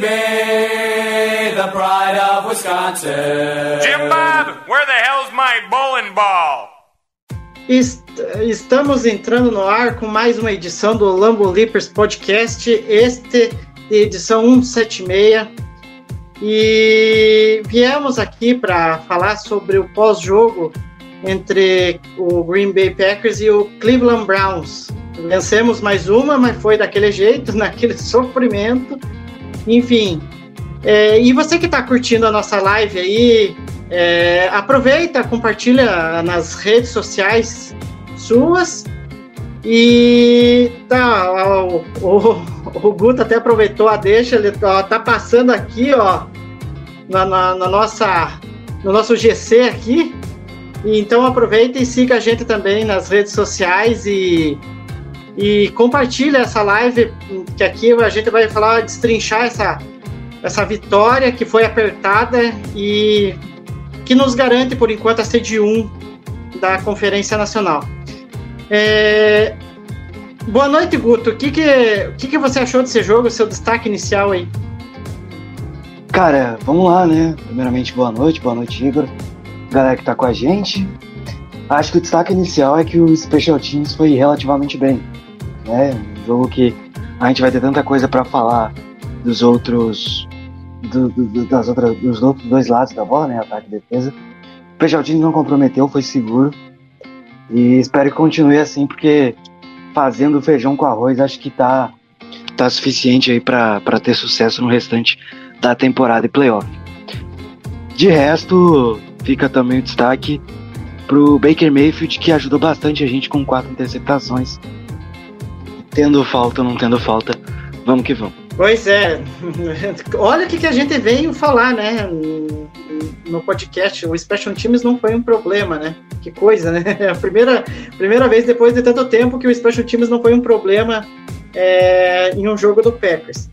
Baby, the pride of Wisconsin. Jim Bob, where the hell's my bowling ball? Est- Estamos entrando no ar com mais uma edição do Lambo Leapers Podcast, este edição 176. E viemos aqui para falar sobre o pós-jogo entre o Green Bay Packers e o Cleveland Browns. Vencemos mais uma, mas foi daquele jeito, naquele sofrimento. Enfim. É, e você que está curtindo a nossa live aí, é, aproveita, compartilha nas redes sociais suas. E tá, o, o, o Guto até aproveitou a deixa, ele ó, tá passando aqui, ó, na, na, na nossa, no nosso GC aqui. Então aproveita e siga a gente também nas redes sociais e, e compartilha essa live, que aqui a gente vai falar, destrinchar essa, essa vitória que foi apertada e que nos garante, por enquanto, a sede 1 da Conferência Nacional. É, Boa noite, Guto. O que, que, o que, que você achou desse jogo, seu destaque inicial aí? Cara, vamos lá, né? Primeiramente, boa noite, boa noite, Igor. Galera que tá com a gente. Acho que o destaque inicial é que o Special Teams foi relativamente bem. Né? Um jogo que a gente vai ter tanta coisa para falar dos outros. Do, do, das outras, dos outros dois lados da bola, né? Ataque e defesa. O Teams não comprometeu, foi seguro. E espero que continue assim, porque fazendo feijão com arroz acho que tá, tá suficiente aí para ter sucesso no restante da temporada e playoff. De resto, fica também o destaque pro Baker Mayfield, que ajudou bastante a gente com quatro interceptações. Tendo falta ou não tendo falta, vamos que vamos. Pois é, olha o que, que a gente veio falar, né? No podcast, o Special Teams não foi um problema, né? Que coisa, né? A primeira, primeira vez depois de tanto tempo que o Special Teams não foi um problema é, em um jogo do Packers.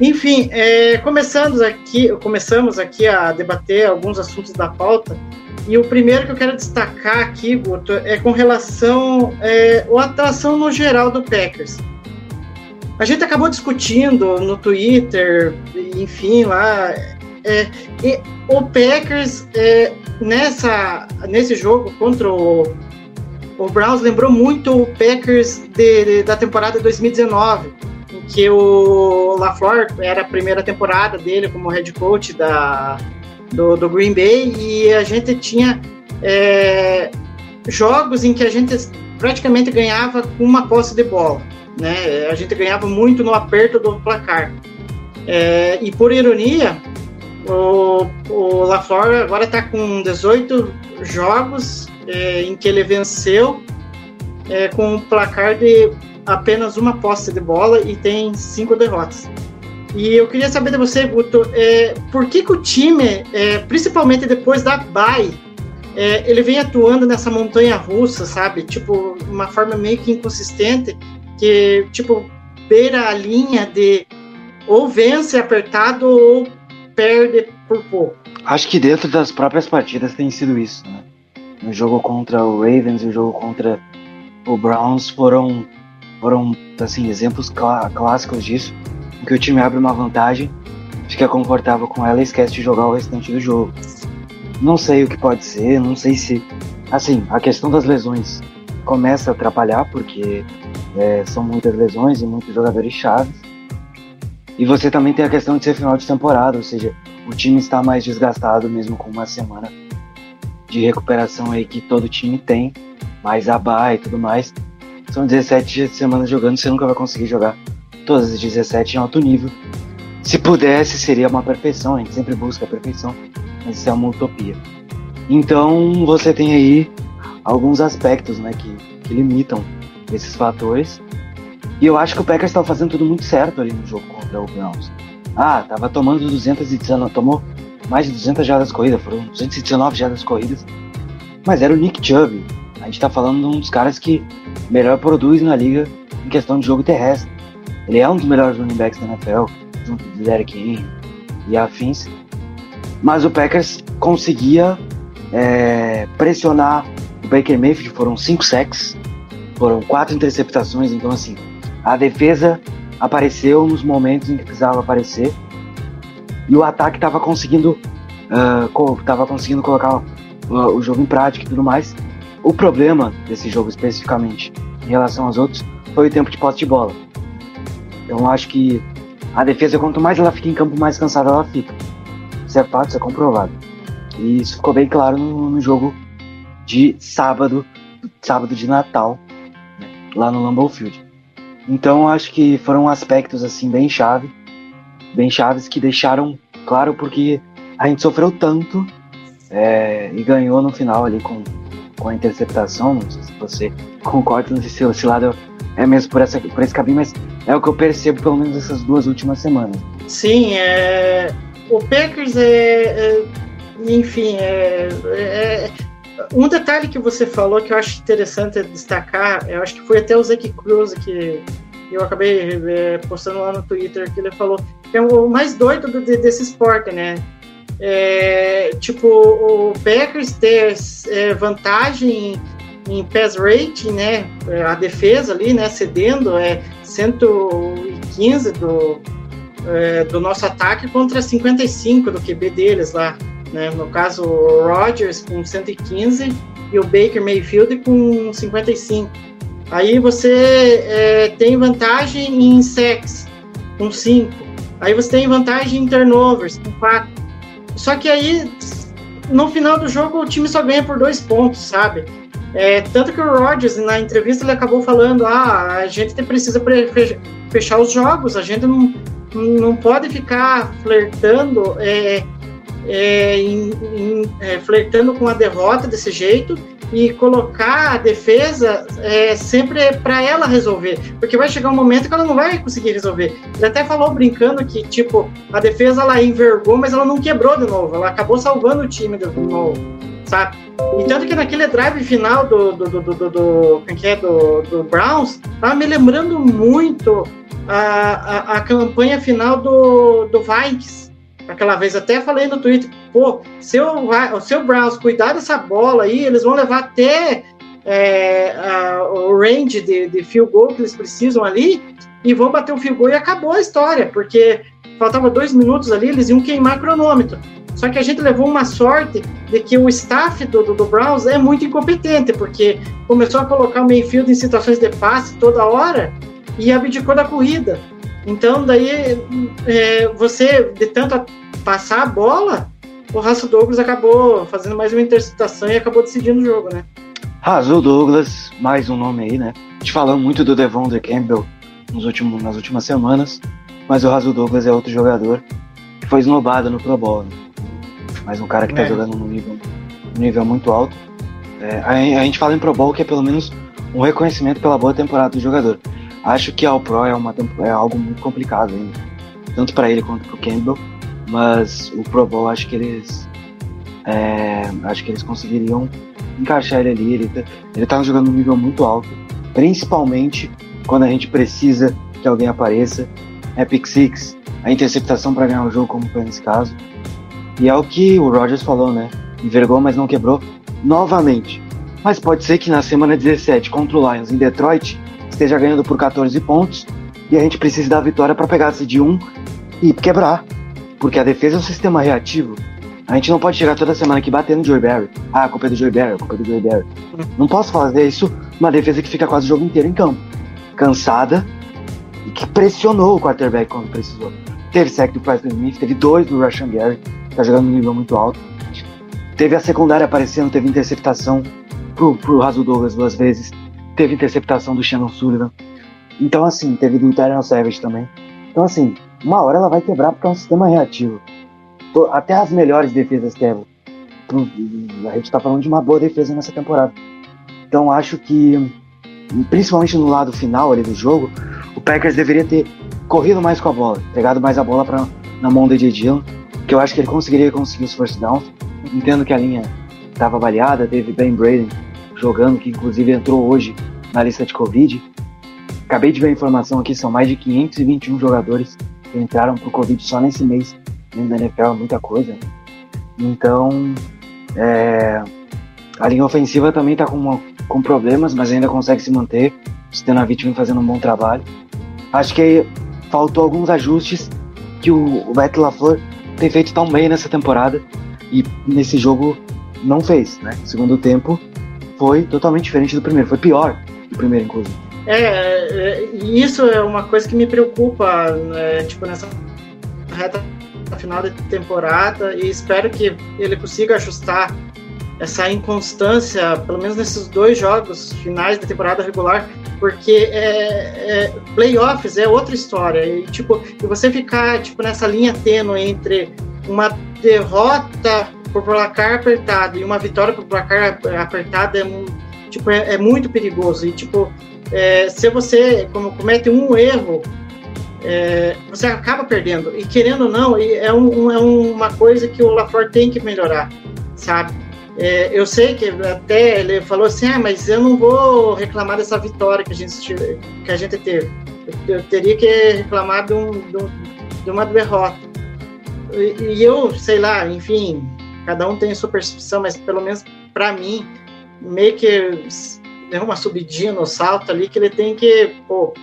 Enfim, é, começamos aqui, começamos aqui a debater alguns assuntos da pauta. E o primeiro que eu quero destacar aqui, Guto, é com relação é, à no geral do Packers. A gente acabou discutindo no Twitter, enfim, lá. É, o Packers, é, nessa, nesse jogo contra o, o Browns, lembrou muito o Packers de, de, da temporada 2019, em que o LaFleur era a primeira temporada dele como head coach da, do, do Green Bay, e a gente tinha é, jogos em que a gente praticamente ganhava com uma posse de bola né? A gente ganhava muito no aperto do placar. É, e por ironia, o, o LaFleur agora está com 18 jogos é, em que ele venceu é, com um placar de apenas uma posse de bola e tem cinco derrotas. E eu queria saber de você, Guto, é, por que, que o time, é, principalmente depois da bye, é, ele vem atuando nessa montanha russa, sabe? Tipo, uma forma meio que inconsistente que, tipo, beira a linha de ou vence apertado ou perde por pouco. Acho que dentro das próprias partidas tem sido isso, né? No jogo contra o Ravens e o jogo contra o Browns foram, foram assim, exemplos clá clássicos disso, que o time abre uma vantagem, fica confortável com ela e esquece de jogar o restante do jogo. Não sei o que pode ser, não sei se. Assim, a questão das lesões começa a atrapalhar, porque é, são muitas lesões e muitos jogadores chaves. E você também tem a questão de ser final de temporada, ou seja, o time está mais desgastado mesmo com uma semana de recuperação aí que todo time tem, mais a e tudo mais. São 17 semanas jogando, você nunca vai conseguir jogar todas as 17 em alto nível. Se pudesse, seria uma perfeição, a gente sempre busca a perfeição, mas isso é uma utopia. Então você tem aí alguns aspectos, né, que, que limitam esses fatores. E eu acho que o Packers estava fazendo tudo muito certo ali no jogo contra o Browns. Ah, tava tomando 219, tomou mais de 200 jardas corridas, foram 219 jardas corridas. Mas era o Nick Chubb. A gente tá falando de um dos caras que melhor produz na liga em questão de jogo terrestre. Ele é um dos melhores running backs da NFL, junto de Derek Henry e afins. Mas o Packers conseguia é, pressionar o Baker Mayfield, foram cinco sacks, foram quatro interceptações, então assim, a defesa apareceu nos momentos em que precisava aparecer e o ataque estava conseguindo uh, tava conseguindo colocar uh, o jogo em prática e tudo mais. O problema desse jogo especificamente em relação aos outros foi o tempo de posse de bola. Eu acho que a defesa, quanto mais ela fica em campo, mais cansada ela fica. Isso é fato, isso é comprovado. E isso ficou bem claro no, no jogo de sábado, sábado de Natal, né, lá no Lambeau Field. Então acho que foram aspectos assim bem chave, bem chaves que deixaram claro porque a gente sofreu tanto é, e ganhou no final ali com, com a interceptação. Não sei se você concorda, não sei se esse lado é mesmo por, essa, por esse caminho, mas é o que eu percebo pelo menos essas duas últimas semanas. Sim, é, o Packers é, é enfim, é, é, um detalhe que você falou que eu acho interessante destacar, eu acho que foi até o Zeke Cruz que eu acabei é, postando lá no Twitter, que ele falou que é o mais doido do, desse esporte, né? É, tipo, o Packers ter é, vantagem em, pass rating, né? A defesa ali, né? Cedendo é 115 do, é, do nosso ataque contra 55 do QB deles lá. Né? No caso, o Rodgers com 115 e o Baker Mayfield com 55. Aí você é, tem vantagem em sacks com 5. Aí você tem vantagem em turnovers com 4. Só que aí, no final do jogo, o time só ganha por dois pontos, sabe? É, tanto que o Rodgers, na entrevista, ele acabou falando: ah, a gente precisa fechar os jogos, a gente não, não pode ficar flertando é, é, em, em, é, flertando com a derrota desse jeito e colocar a defesa é, sempre para ela resolver, porque vai chegar um momento que ela não vai conseguir resolver. Ele até falou brincando que tipo a defesa ela envergou, mas ela não quebrou de novo, ela acabou salvando o time de novo, sabe? E tanto que naquele drive final do do, do, do, do, do, é, do, do Browns, tava me lembrando muito a, a, a campanha final do, do Vikings aquela vez até falei no Twitter, pô, se o, se o Browns cuidar dessa bola aí, eles vão levar até é, a, o range de, de field goal que eles precisam ali e vão bater o field goal e acabou a história, porque faltava dois minutos ali, eles iam queimar cronômetro. Só que a gente levou uma sorte de que o staff do, do, do Browns é muito incompetente, porque começou a colocar o Mayfield em situações de passe toda hora e abdicou da corrida. Então, daí, é, você, de tanto passar a bola, o Russell Douglas acabou fazendo mais uma interceptação e acabou decidindo o jogo, né? Russell Douglas, mais um nome aí, né? A gente falando muito do Devondre Campbell nos últimos, nas últimas semanas, mas o Russell Douglas é outro jogador que foi esnobado no Pro Bowl. Né? Mais um cara que tá é. jogando num nível, num nível muito alto. É, a, a, gente fala em Pro Bowl que é pelo menos um reconhecimento pela boa temporada do jogador. Acho que All Pro é, uma, é algo muito complicado ainda, tanto para ele quanto para o Campbell, mas o Pro Bowl acho que eles é, acho que eles conseguiriam encaixar ele ali. Ele, tá, ele tá jogando um nível muito alto, principalmente quando a gente precisa que alguém apareça. É pick six, a interceptação para ganhar o jogo, como foi nesse caso. E é o que o Rogers falou, né? Envergou, mas não quebrou novamente. Mas pode ser que na semana 17 contra o Lions em Detroit esteja ganhando por 14 pontos e a gente precisa da vitória para pegar esse de 1 e quebrar. Porque a defesa é um sistema reativo. A gente não pode chegar toda semana aqui batendo Joey Barry. Ah, a culpa é do Joey Barry, a culpa é do Joey Barry. Não posso fazer isso uma defesa que fica quase o jogo inteiro em campo. Cansada e que pressionou o quarterback quando precisou. Teve sec do Preston Smith, teve dois do Russian Gary, tá jogando um nível muito alto. Teve a secundária aparecendo, teve interceptação pro, pro Raso Douglas duas vezes teve interceptação do Shannon Sullivan. Então, assim, teve do Tyron Savage também. Então, assim, uma hora ela vai quebrar porque é um sistema reativo. Até as melhores defesas quebram. A gente tá falando de uma boa defesa nessa temporada. Então acho que, principalmente no lado final ali do jogo, o Packers deveria ter corrido mais com a bola, pegado mais a bola pra, na mão do Dillon, que eu acho que ele conseguiria conseguir os first downs. Entendo que a linha estava baleada, teve Ben Braden jogando, que inclusive entrou hoje na lista de Covid. Acabei de ver a informação aqui, são mais de 521 jogadores que entraram pro Covid só nesse mês dentro da NFL, muita coisa. Então, é, a linha ofensiva também está com, com problemas, mas ainda consegue se manter. O Stenavich vem fazendo um bom trabalho. Acho que faltou alguns ajustes que o, o Beto LaFleur tem feito tão bem nessa temporada e nesse jogo não fez, né? Segundo tempo foi totalmente diferente do primeiro, foi pior do primeiro, inclusive. É, é, isso é uma coisa que me preocupa, né, tipo, nessa reta final da temporada e espero que ele consiga ajustar essa inconstância, pelo menos nesses dois jogos finais da temporada regular, porque é, é, playoffs é outra história. E, tipo, você ficar tipo, nessa linha tênue entre uma derrota por placar apertado e uma vitória por placar apertado é, tipo, é, é muito perigoso. E, tipo, é, se você como, comete um erro, é, você acaba perdendo. E querendo ou não, é, um, é uma coisa que o LaFleur tem que melhorar, sabe? É, eu sei que até ele falou assim, ah, mas eu não vou reclamar dessa vitória que a gente, que a gente teve. Eu, eu teria que reclamar de, um, de, um, de uma derrota. E, e, eu, sei lá, enfim, cada um tem sua percepção, mas pelo menos para mim, meio que deu uma subidinha no salto ali que ele tem que, pô,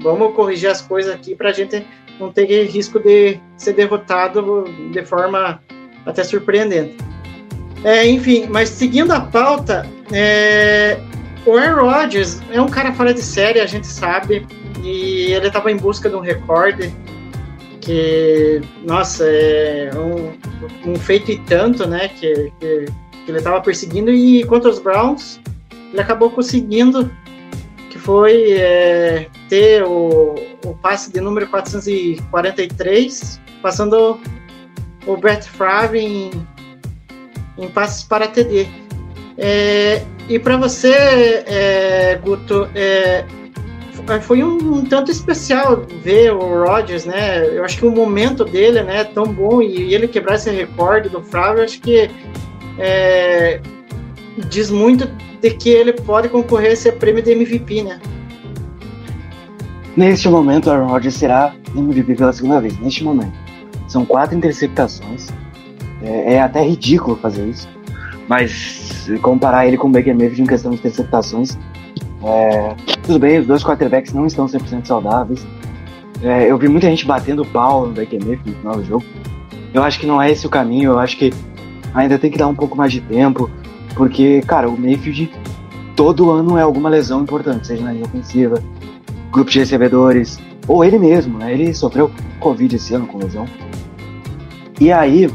vamos corrigir as coisas aqui para a gente não ter risco de ser derrotado de forma até surpreendente. É, enfim, mas seguindo a pauta, é, o Aaron Rodgers é um cara fora de série, a gente sabe, e ele estava em busca de um recorde que, nossa, é um, um feito e tanto, né, que, que, que ele estava perseguindo, e contra os Browns, ele acabou conseguindo, que foi é, ter o, o passe de número 443, passando o Brett Favre em em passes para TD. É, e para você, é, Guto, é, foi um, um, tanto especial ver o Rodgers, né? Eu acho que o momento dele, né, é tão bom e ele quebrar esse recorde do Flávio, acho que é, diz muito de que ele pode concorrer a esse prêmio de MVP, né? Neste momento, Aaron Rodgers será MVP pela segunda vez. Neste momento, são quatro interceptações, é, é até ridículo fazer isso. Mas comparar ele com o Baker Mayfield em questão de interceptações, é, tudo bem, os dois quarterbacks não estão 100% saudáveis. É, eu vi muita gente batendo pau no Baker Mayfield no final do jogo. Eu acho que não é esse o caminho, eu acho que ainda tem que dar um pouco mais de tempo, porque, cara, o Mayfield todo ano é alguma lesão importante, seja na linha ofensiva, grupo de recebedores, ou ele mesmo, né? Ele sofreu Covid esse ano com lesão. E aí,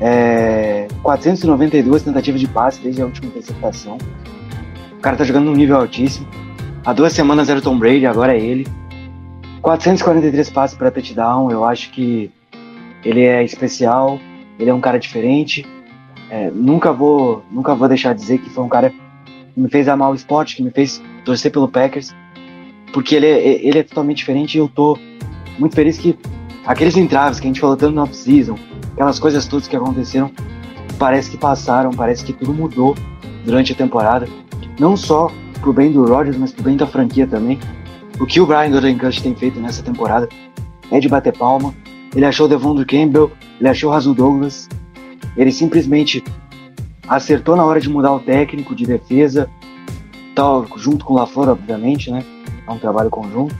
é, 492 tentativas de passe desde a última interceptação. O cara tá jogando num nível altíssimo. Há duas semanas era o Tom Brady, agora é ele. 443 passes para touchdown, eu acho que ele é especial, ele é um cara diferente. É, nunca vou nunca vou deixar de dizer que foi um cara que me fez amar o esporte, que me fez torcer pelo Packers, porque ele é, ele é totalmente diferente e eu tô muito feliz que aqueles entraves que a gente falou tanto no off-season, aquelas coisas todas que aconteceram, parece que passaram, parece que tudo mudou durante a temporada. Não só pro bem do Rodgers, mas pro bem da franquia também. O que o Brian Gutekunst tem feito nessa temporada é de bater palma. Ele achou o Devon Campbell, ele achou o Razul Douglas. Ele simplesmente acertou na hora de mudar o técnico de defesa, tal, junto com o LaFleur, obviamente, né? É um trabalho conjunto.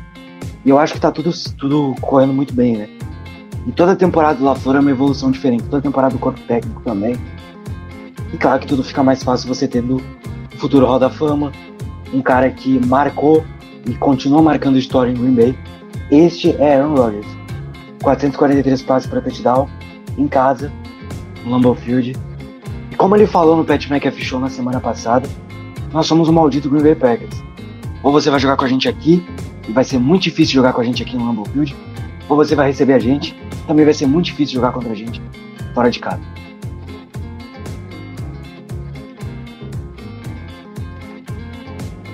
E eu acho que tá tudo, tudo correndo muito bem, né? E toda temporada do LaFleur é uma evolução diferente, toda temporada do corpo técnico também. E claro que tudo fica mais fácil você tendo futuro Hall da Fama, um cara que marcou e continua marcando história em Green Bay. Este é Aaron Rodgers. 443 passes para touchdown em casa, no Lambeau Field. E como ele falou no Pat McAfee Show na semana passada, nós somos o maldito Green Bay Packers. Ou você vai jogar com a gente aqui, e vai ser muito difícil jogar com a gente aqui no Lambeau Field, ou você vai receber a gente, também vai ser muito difícil jogar contra a gente fora de casa.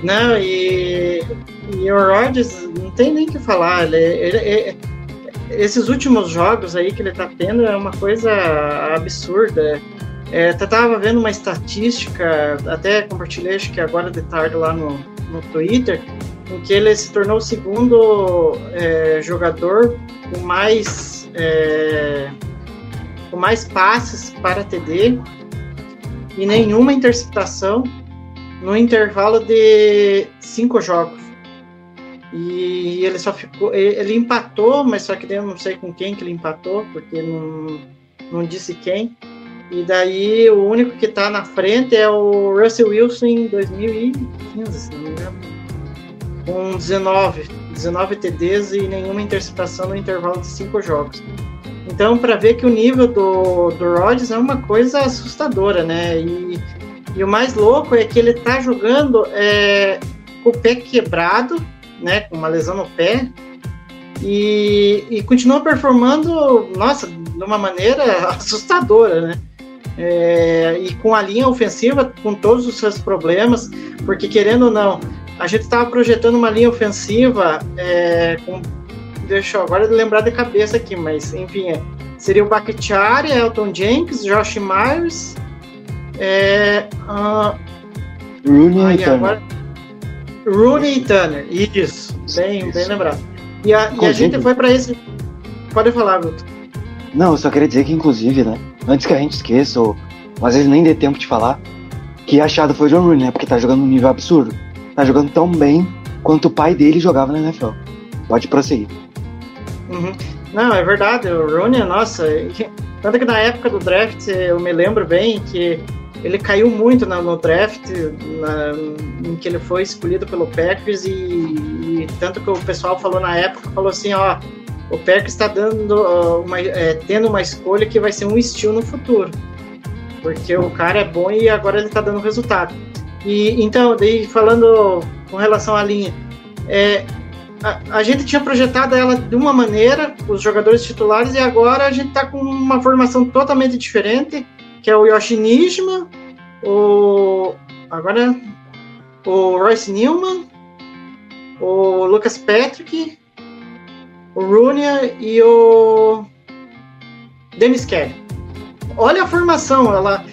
Não, e, e o Rodgers não tem nem o que falar. Ele, ele, ele- esses últimos jogos aí que ele tá tendo é uma coisa absurda. É, tava vendo uma estatística, até compartilhei acho que agora de tarde lá no, no Twitter, em que ele se tornou o segundo é, jogador com mais, é, com mais passes para TD e nenhuma interceptação no intervalo de cinco jogos. E ele só ficou. Ele empatou, mas só que eu não sei com quem que ele empatou, porque não, não disse quem. E daí o único que tá na frente é o Russell Wilson em 2015, se não me engano. Com 19, 19 TDs e nenhuma interceptação no intervalo de cinco jogos. Então, para ver que o nível do, do Rodgers é uma coisa assustadora, né? E, e o mais louco é que ele tá jogando é, com o pé quebrado, né? Com uma lesão no pé. E, e continua performando, nossa, de uma maneira assustadora, né? É, e com a linha ofensiva, com todos os seus problemas, porque querendo ou não, a gente estava projetando uma linha ofensiva é, com. Deixa eu agora lembrar de cabeça aqui, mas enfim, é, seria o Bakhtiari, Elton Jenkins, Josh Myers. É, ah, Rooney Aí, e Turner. agora, Rooney e Turner, isso, bem, Isso. bem lembrado. E a, e a gente foi para esse. Pode falar, Guto. Não, eu só queria dizer que, inclusive, né? Antes que a gente esqueça, ou às vezes nem dê tempo de falar, que achado foi o John Rooney, né? Porque tá jogando num nível absurdo. Tá jogando tão bem quanto o pai dele jogava na NFL. Pode prosseguir. Uhum. Não, é verdade, o Rooney, nossa, tanto que na época do draft eu me lembro bem que ele caiu muito na- no draft, na- em que ele foi escolhido pelo Packers e, e tanto que o pessoal falou na época, falou assim, ó, o Packers está dando uma, é, tendo uma escolha que vai ser um estilo no futuro, porque o cara é bom e agora ele está dando resultado. E então, daí falando com relação à linha, é, a, a gente tinha projetado ela de uma maneira, os jogadores titulares, e agora a gente tá com uma formação totalmente diferente, que é o Yoshi Nijima, o. Agora o Royce Newman, o Lucas Patrick, o Rooney e o Dennis Kelly. Olha a formação, ela,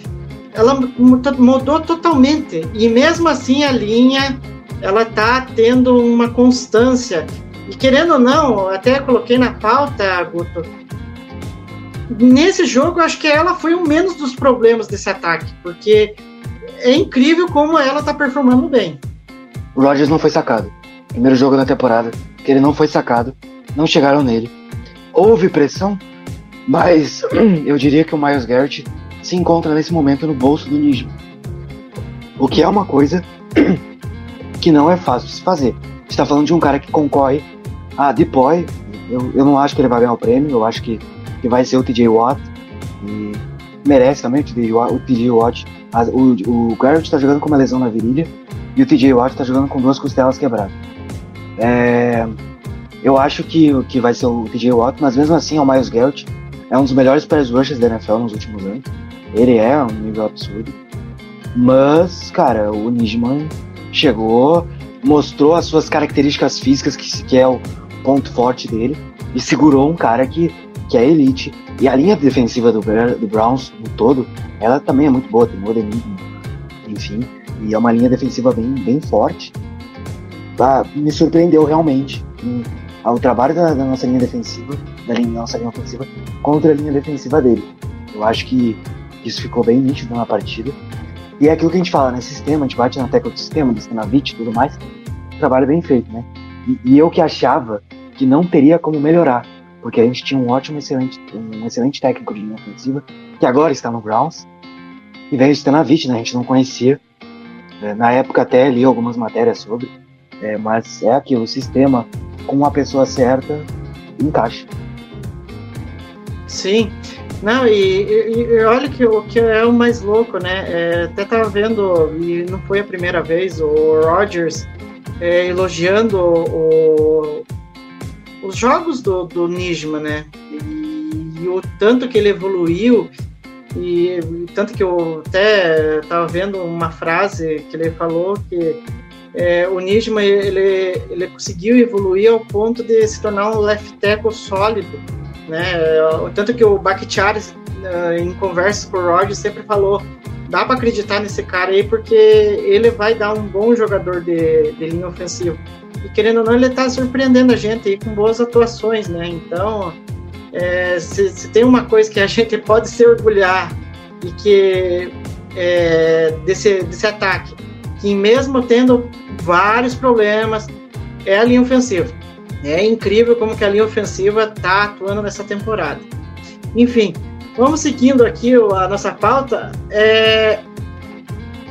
ela mudou totalmente. E mesmo assim a linha ela tá tendo uma constância. E querendo ou não, até coloquei na pauta, Guto. Nesse jogo, acho que ela foi o menos dos problemas desse ataque, porque é incrível como ela tá performando bem. O Rodgers não foi sacado. Primeiro jogo da temporada, que ele não foi sacado, não chegaram nele. Houve pressão, mas eu diria que o Miles Garrett se encontra nesse momento no bolso do Nijman. O que é uma coisa que não é fácil de se fazer. Você tá falando de um cara que concorre a Depoy, eu, eu não acho que ele vai ganhar o prêmio, eu acho que, que vai ser o TJ Watt, e merece também o TJ Watt. O, TJ Watt a- o, o Garrett tá jogando com uma lesão na virilha, e o TJ Watt tá jogando com duas costelas quebradas. É, eu acho que, que vai ser o TJ Watt, mas mesmo assim é o Miles Garrett. É um dos melhores pass rushers da NFL nos últimos anos. Ele é um nível absurdo. Mas, cara, o Nijman chegou, mostrou as suas características físicas, que, que é o ponto forte dele, e segurou um cara que, que é elite. E a linha defensiva do, do Browns, no todo, ela também é muito boa, tem Modern enfim. E é uma linha defensiva bem, bem forte. Ah, me surpreendeu realmente ao trabalho da, da nossa linha defensiva, da linha, nossa linha ofensiva, contra a linha defensiva dele. Eu acho que isso ficou bem nítido na partida. E é aquilo que a gente fala, né? Sistema, a gente bate na tecla do sistema, do Stanavich e tudo mais. Trabalho bem feito, né? E, e eu que achava que não teria como melhorar, porque a gente tinha um ótimo, excelente, um excelente técnico de linha ofensiva, que agora está no Browns, e veio o Stanavich, né? A gente não conhecia. É, na época até li algumas matérias sobre, é, mas é aquilo, o sistema com a pessoa certa encaixa. Sim. Não, e, e- e olha que o que é o mais louco, né? É, até tava vendo, e não foi a primeira vez, o Rogers é, elogiando o- os jogos do, do Nijma, né? E, e o tanto que ele evoluiu, e tanto que eu até tava vendo uma frase que ele falou que é, o Nijman ele, ele conseguiu evoluir ao ponto de se tornar um left tackle sólido, né? Tanto que o Bakhtiari, eh, em conversas com o Rodgers, sempre falou dá para acreditar nesse cara aí porque ele vai dar um bom jogador de, de linha ofensiva. E querendo ou não, ele está surpreendendo a gente aí com boas atuações, né? Então, é, se, se, tem uma coisa que a gente pode se orgulhar e que é, desse, desse ataque, que mesmo tendo vários problemas, é a linha ofensiva. É incrível como que a linha ofensiva está atuando nessa temporada. Enfim, vamos seguindo aqui a nossa pauta. É...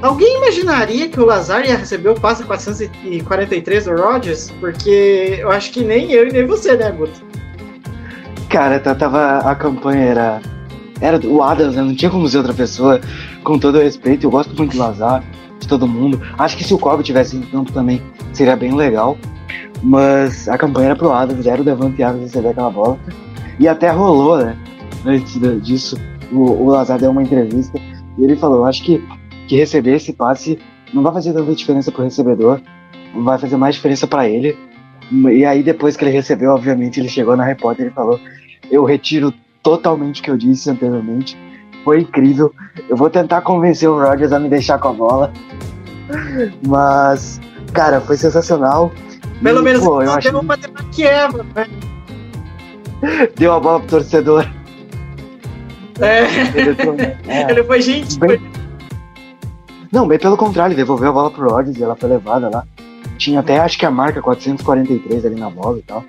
Alguém imaginaria que o Lazar ia receber o passe 443 do Rodgers? Porque eu acho que nem eu e nem você, né, Guto? Cara, tava a campanha era era o Adams, né? não tinha como ser outra pessoa. Com todo o respeito, eu gosto muito do Lazar, de todo mundo. Acho que se o Cobb tivesse em campo também seria bem legal. Mas a campanha era pro Adams, era o Devante Adams receber aquela bola. E até rolou, né? Antes disso, o, o Lazar deu uma entrevista e ele falou: acho que, que receber esse passe não vai fazer tanta diferença pro recebedor, vai fazer mais diferença para ele. E aí, depois que ele recebeu, obviamente, ele chegou na repórter e falou: Eu retiro totalmente o que eu disse anteriormente. Foi incrível. Eu vou tentar convencer o Rogers a me deixar com a bola. Mas, cara, foi sensacional. Pelo menos pô, eu acho... uma que Eva, né? Deu a bola pro torcedor. É. Ele, é. ele foi gente. Bem... Não, bem pelo contrário, ele devolveu a bola pro Rodgers e ela foi levada lá. Tinha até, acho que a marca 443 ali na bola e tal.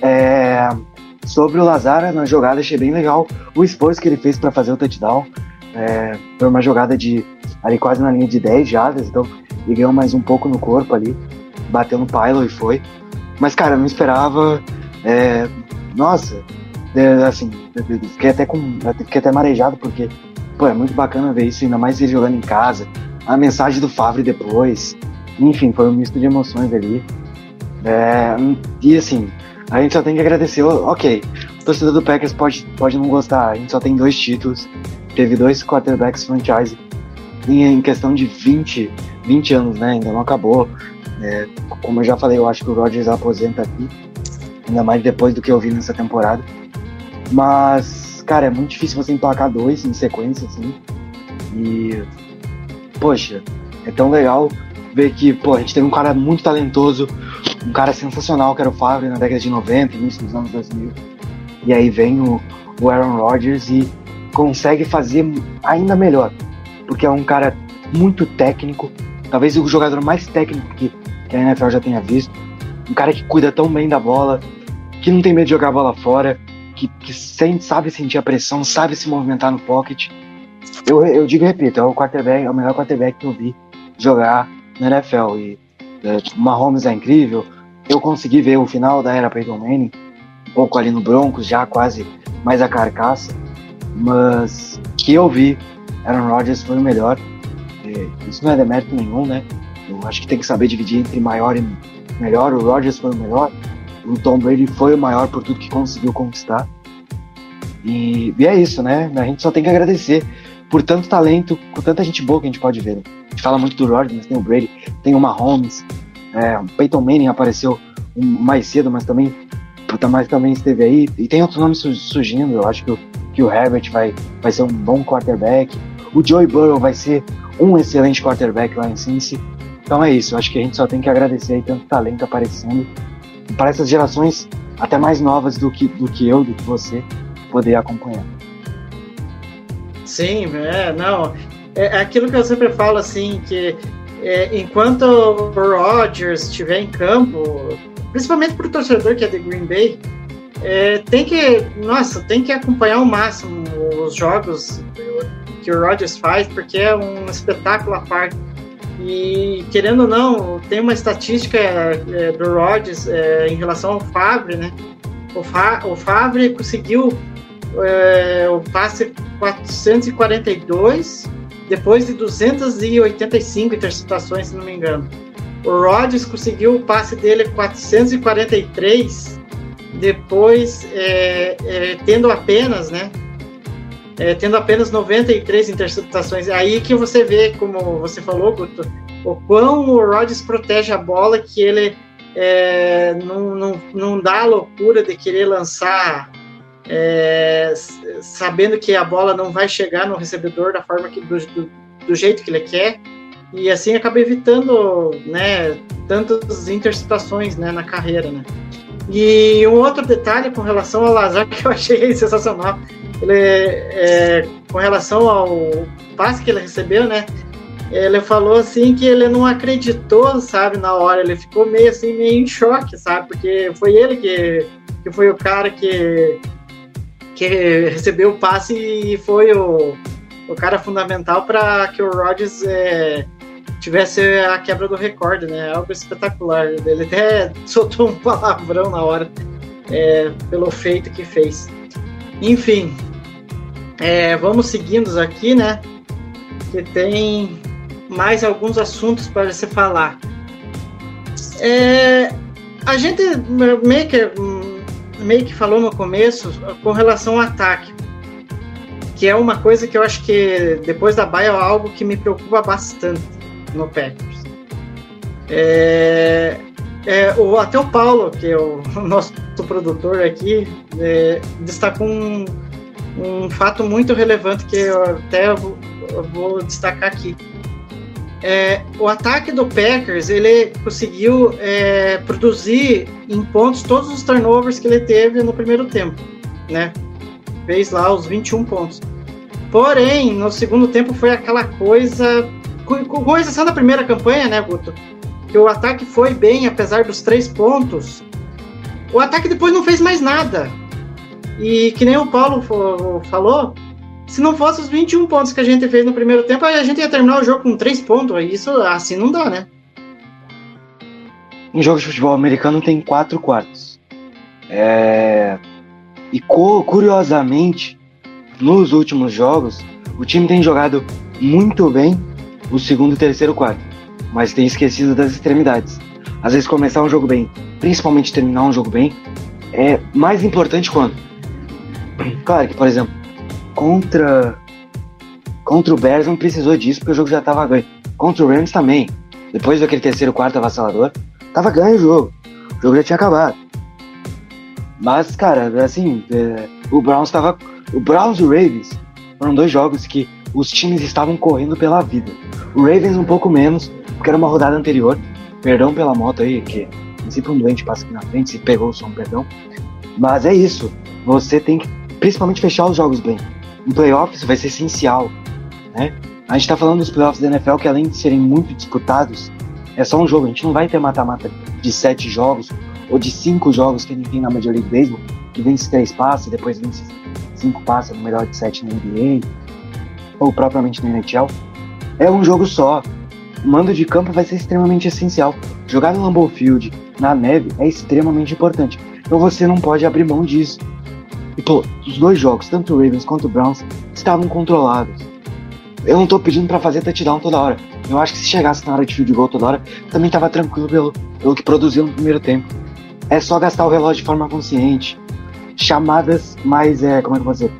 É... Sobre o Lazara, na jogada achei bem legal o esforço que ele fez para fazer o touchdown. É... Foi uma jogada de ali quase na linha de 10 jardas, então ele ganhou mais um pouco no corpo ali bateu no Pilo e foi. Mas, cara, eu não esperava. É, nossa, é, assim, fiquei até com. Fiquei até marejado, porque, pô, é muito bacana ver isso, ainda mais ele jogando em casa. A mensagem do Favre depois. Enfim, foi um misto de emoções ali. É, e assim, a gente só tem que agradecer. Ok, o torcedor do Packers pode, pode não gostar, a gente só tem dois títulos. Teve dois quarterbacks franchise em questão de 20, 20 anos, né? Ainda não acabou. É, como eu já falei, eu acho que o Rodgers aposenta aqui, ainda mais depois do que eu vi nessa temporada. Mas, cara, é muito difícil você emplacar dois em sequência, assim. E, poxa, é tão legal ver que, pô, a gente teve um cara muito talentoso, um cara sensacional que era o Favre na década de 90, início dos anos 2000. E aí vem o, o Aaron Rodgers e consegue fazer ainda melhor, porque é um cara muito técnico, talvez o jogador mais técnico que que a NFL já tenha visto. Um cara que cuida tão bem da bola, que não tem medo de jogar a bola fora, que, que sente, sabe sentir a pressão, sabe se movimentar no pocket. Eu, eu digo e repito, é o quarterback, é o melhor quarterback que eu vi jogar na NFL. E é, tipo, Mahomes é incrível. Eu consegui ver o final da era Peyton Manning, um pouco ali no Broncos, já quase mais a carcaça. Mas que eu vi, Aaron Rodgers foi o melhor. E isso não é demérito nenhum, né? Eu acho que tem que saber dividir entre maior e melhor. O Rodgers foi o melhor. O Tom Brady foi o maior por tudo que conseguiu conquistar. E, e é isso, né? A gente só tem que agradecer por tanto talento, por tanta gente boa que a gente pode ver. Né? A gente fala muito do Rodgers, mas tem o Brady, tem o Mahomes, é, o Peyton Manning apareceu mais cedo, mas também, mas também esteve aí. E tem outros nomes surgindo. Eu acho que o, que o Herbert vai, vai ser um bom quarterback. O Joey Burrow vai ser um excelente quarterback lá em Cincy. Então é isso, acho que a gente só tem que agradecer aí tanto talento aparecendo para essas gerações até mais novas do que, do que eu, do que você, poder acompanhar. Sim, é, não. É, é aquilo que eu sempre falo assim, que é, enquanto o Rodgers estiver em campo, principalmente para o torcedor que é de Green Bay, é, tem que, nossa, tem que acompanhar ao máximo os jogos que o Rodgers faz, porque é um espetáculo à parte. E querendo ou não, tem uma estatística é, do Rodgers é, em relação ao Favre, né? O, Fa, o Favre conseguiu é, o passe 442 depois de 285 interceptações, se não me engano. O Rodgers conseguiu o passe dele 443 depois é, é, tendo apenas, né? É, tendo apenas 93 interceptações. É aí que você vê, como você falou, Guto, o quão o Rodgers protege a bola, que ele é, não, não, não dá a loucura de querer lançar é, sabendo que a bola não vai chegar no recebedor da forma que do, do, do jeito que ele quer e assim acaba evitando né, tantas interceptações né, na carreira. Né. E um outro detalhe com relação ao Lazar que eu achei sensacional, ele, é, com relação ao passe que ele recebeu, né? Ele falou assim que ele não acreditou, sabe, na hora, ele ficou meio assim, meio em choque, sabe? Porque foi ele que, que foi o cara que, que recebeu o passe e foi o, o cara fundamental para que o Rodgers é, tivesse a quebra do recorde, né? Algo espetacular. Ele até soltou um palavrão na hora é, pelo feito que fez. Enfim, é, vamos seguindo aqui, né? Que tem mais alguns assuntos para se falar. É, a gente meio que, meio que falou no começo com relação ao ataque, que é uma coisa que eu acho que depois da baia é algo que me preocupa bastante no Packers. É, é, o, até o Paulo, que é o, nosso produtor aqui, é, destacou um, um fato muito relevante que eu até vou, destacar aqui. É, o ataque do Packers ele conseguiu é, produzir em pontos todos os turnovers que ele teve no primeiro tempo, né? Fez lá os 21 pontos. Porém, no segundo tempo foi aquela coisa com exceção da primeira campanha, né, Guto? Que o ataque foi bem, apesar dos três pontos. O ataque depois não fez mais nada. E que nem o Paulo falou, se não fosse os 21 pontos que a gente fez no primeiro tempo, a gente ia terminar o jogo com três pontos. Isso assim não dá, né? Em jogos de futebol americano tem quatro quartos. É... E curiosamente, nos últimos jogos, o time tem jogado muito bem o segundo e terceiro quarto, mas tem esquecido das extremidades. Às vezes começar um jogo bem, principalmente terminar um jogo bem, é mais importante quando. Claro que, por exemplo, contra contra o Bears não precisou disso porque o jogo já estava ganho. Contra o Rams também. Depois daquele terceiro quarto avassalador, tava ganho o jogo. O jogo já tinha acabado. Mas, cara, assim, é, o Browns tava. O Browns e o Ravens foram dois jogos que os times estavam correndo pela vida. O Ravens um pouco menos, porque era uma rodada anterior. Perdão pela moto aí, que sempre um doente passa aqui na frente, se pegou o som, perdão. Mas é isso. Você tem que principalmente fechar os jogos bem. Em playoffs vai ser essencial, né? A gente tá falando dos playoffs da NFL que além de serem muito disputados, é só um jogo. A gente não vai ter mata-mata de sete jogos ou de cinco jogos que a gente tem na Major League Baseball, que vence três passes, depois vence cinco passes no melhor de sete na NBA ou propriamente na NHL, é um jogo só. O mando de campo vai ser extremamente essencial. Jogar no Lambeau Field, na neve, é extremamente importante. Então você não pode abrir mão disso. E pô, os dois jogos, tanto o Ravens quanto o Browns, estavam controlados. Eu não tô pedindo para fazer touchdown toda hora. Eu acho que se chegasse na hora de field goal toda hora, também tava tranquilo pelo, pelo que produziu no primeiro tempo. É só gastar o relógio de forma consciente. Chamadas mais, é, como é que eu vou dizer?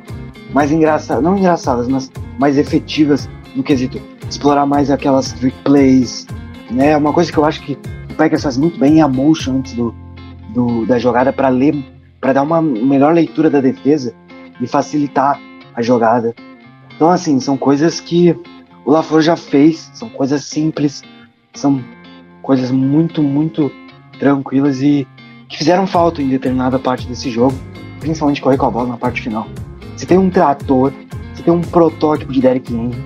Mais engraçadas, não engraçadas, mas mais efetivas no quesito explorar mais aquelas trick plays, né? Uma coisa que eu acho que o Packers faz muito bem é a motion antes do, do da jogada para ler, para dar uma melhor leitura da defesa e facilitar a jogada. Então assim, são coisas que o LaFleur já fez, são coisas simples, são coisas muito, muito tranquilas e que fizeram falta em determinada parte desse jogo, principalmente correr com a bola na parte final. Você tem um trator você tem um protótipo de Derek Henry,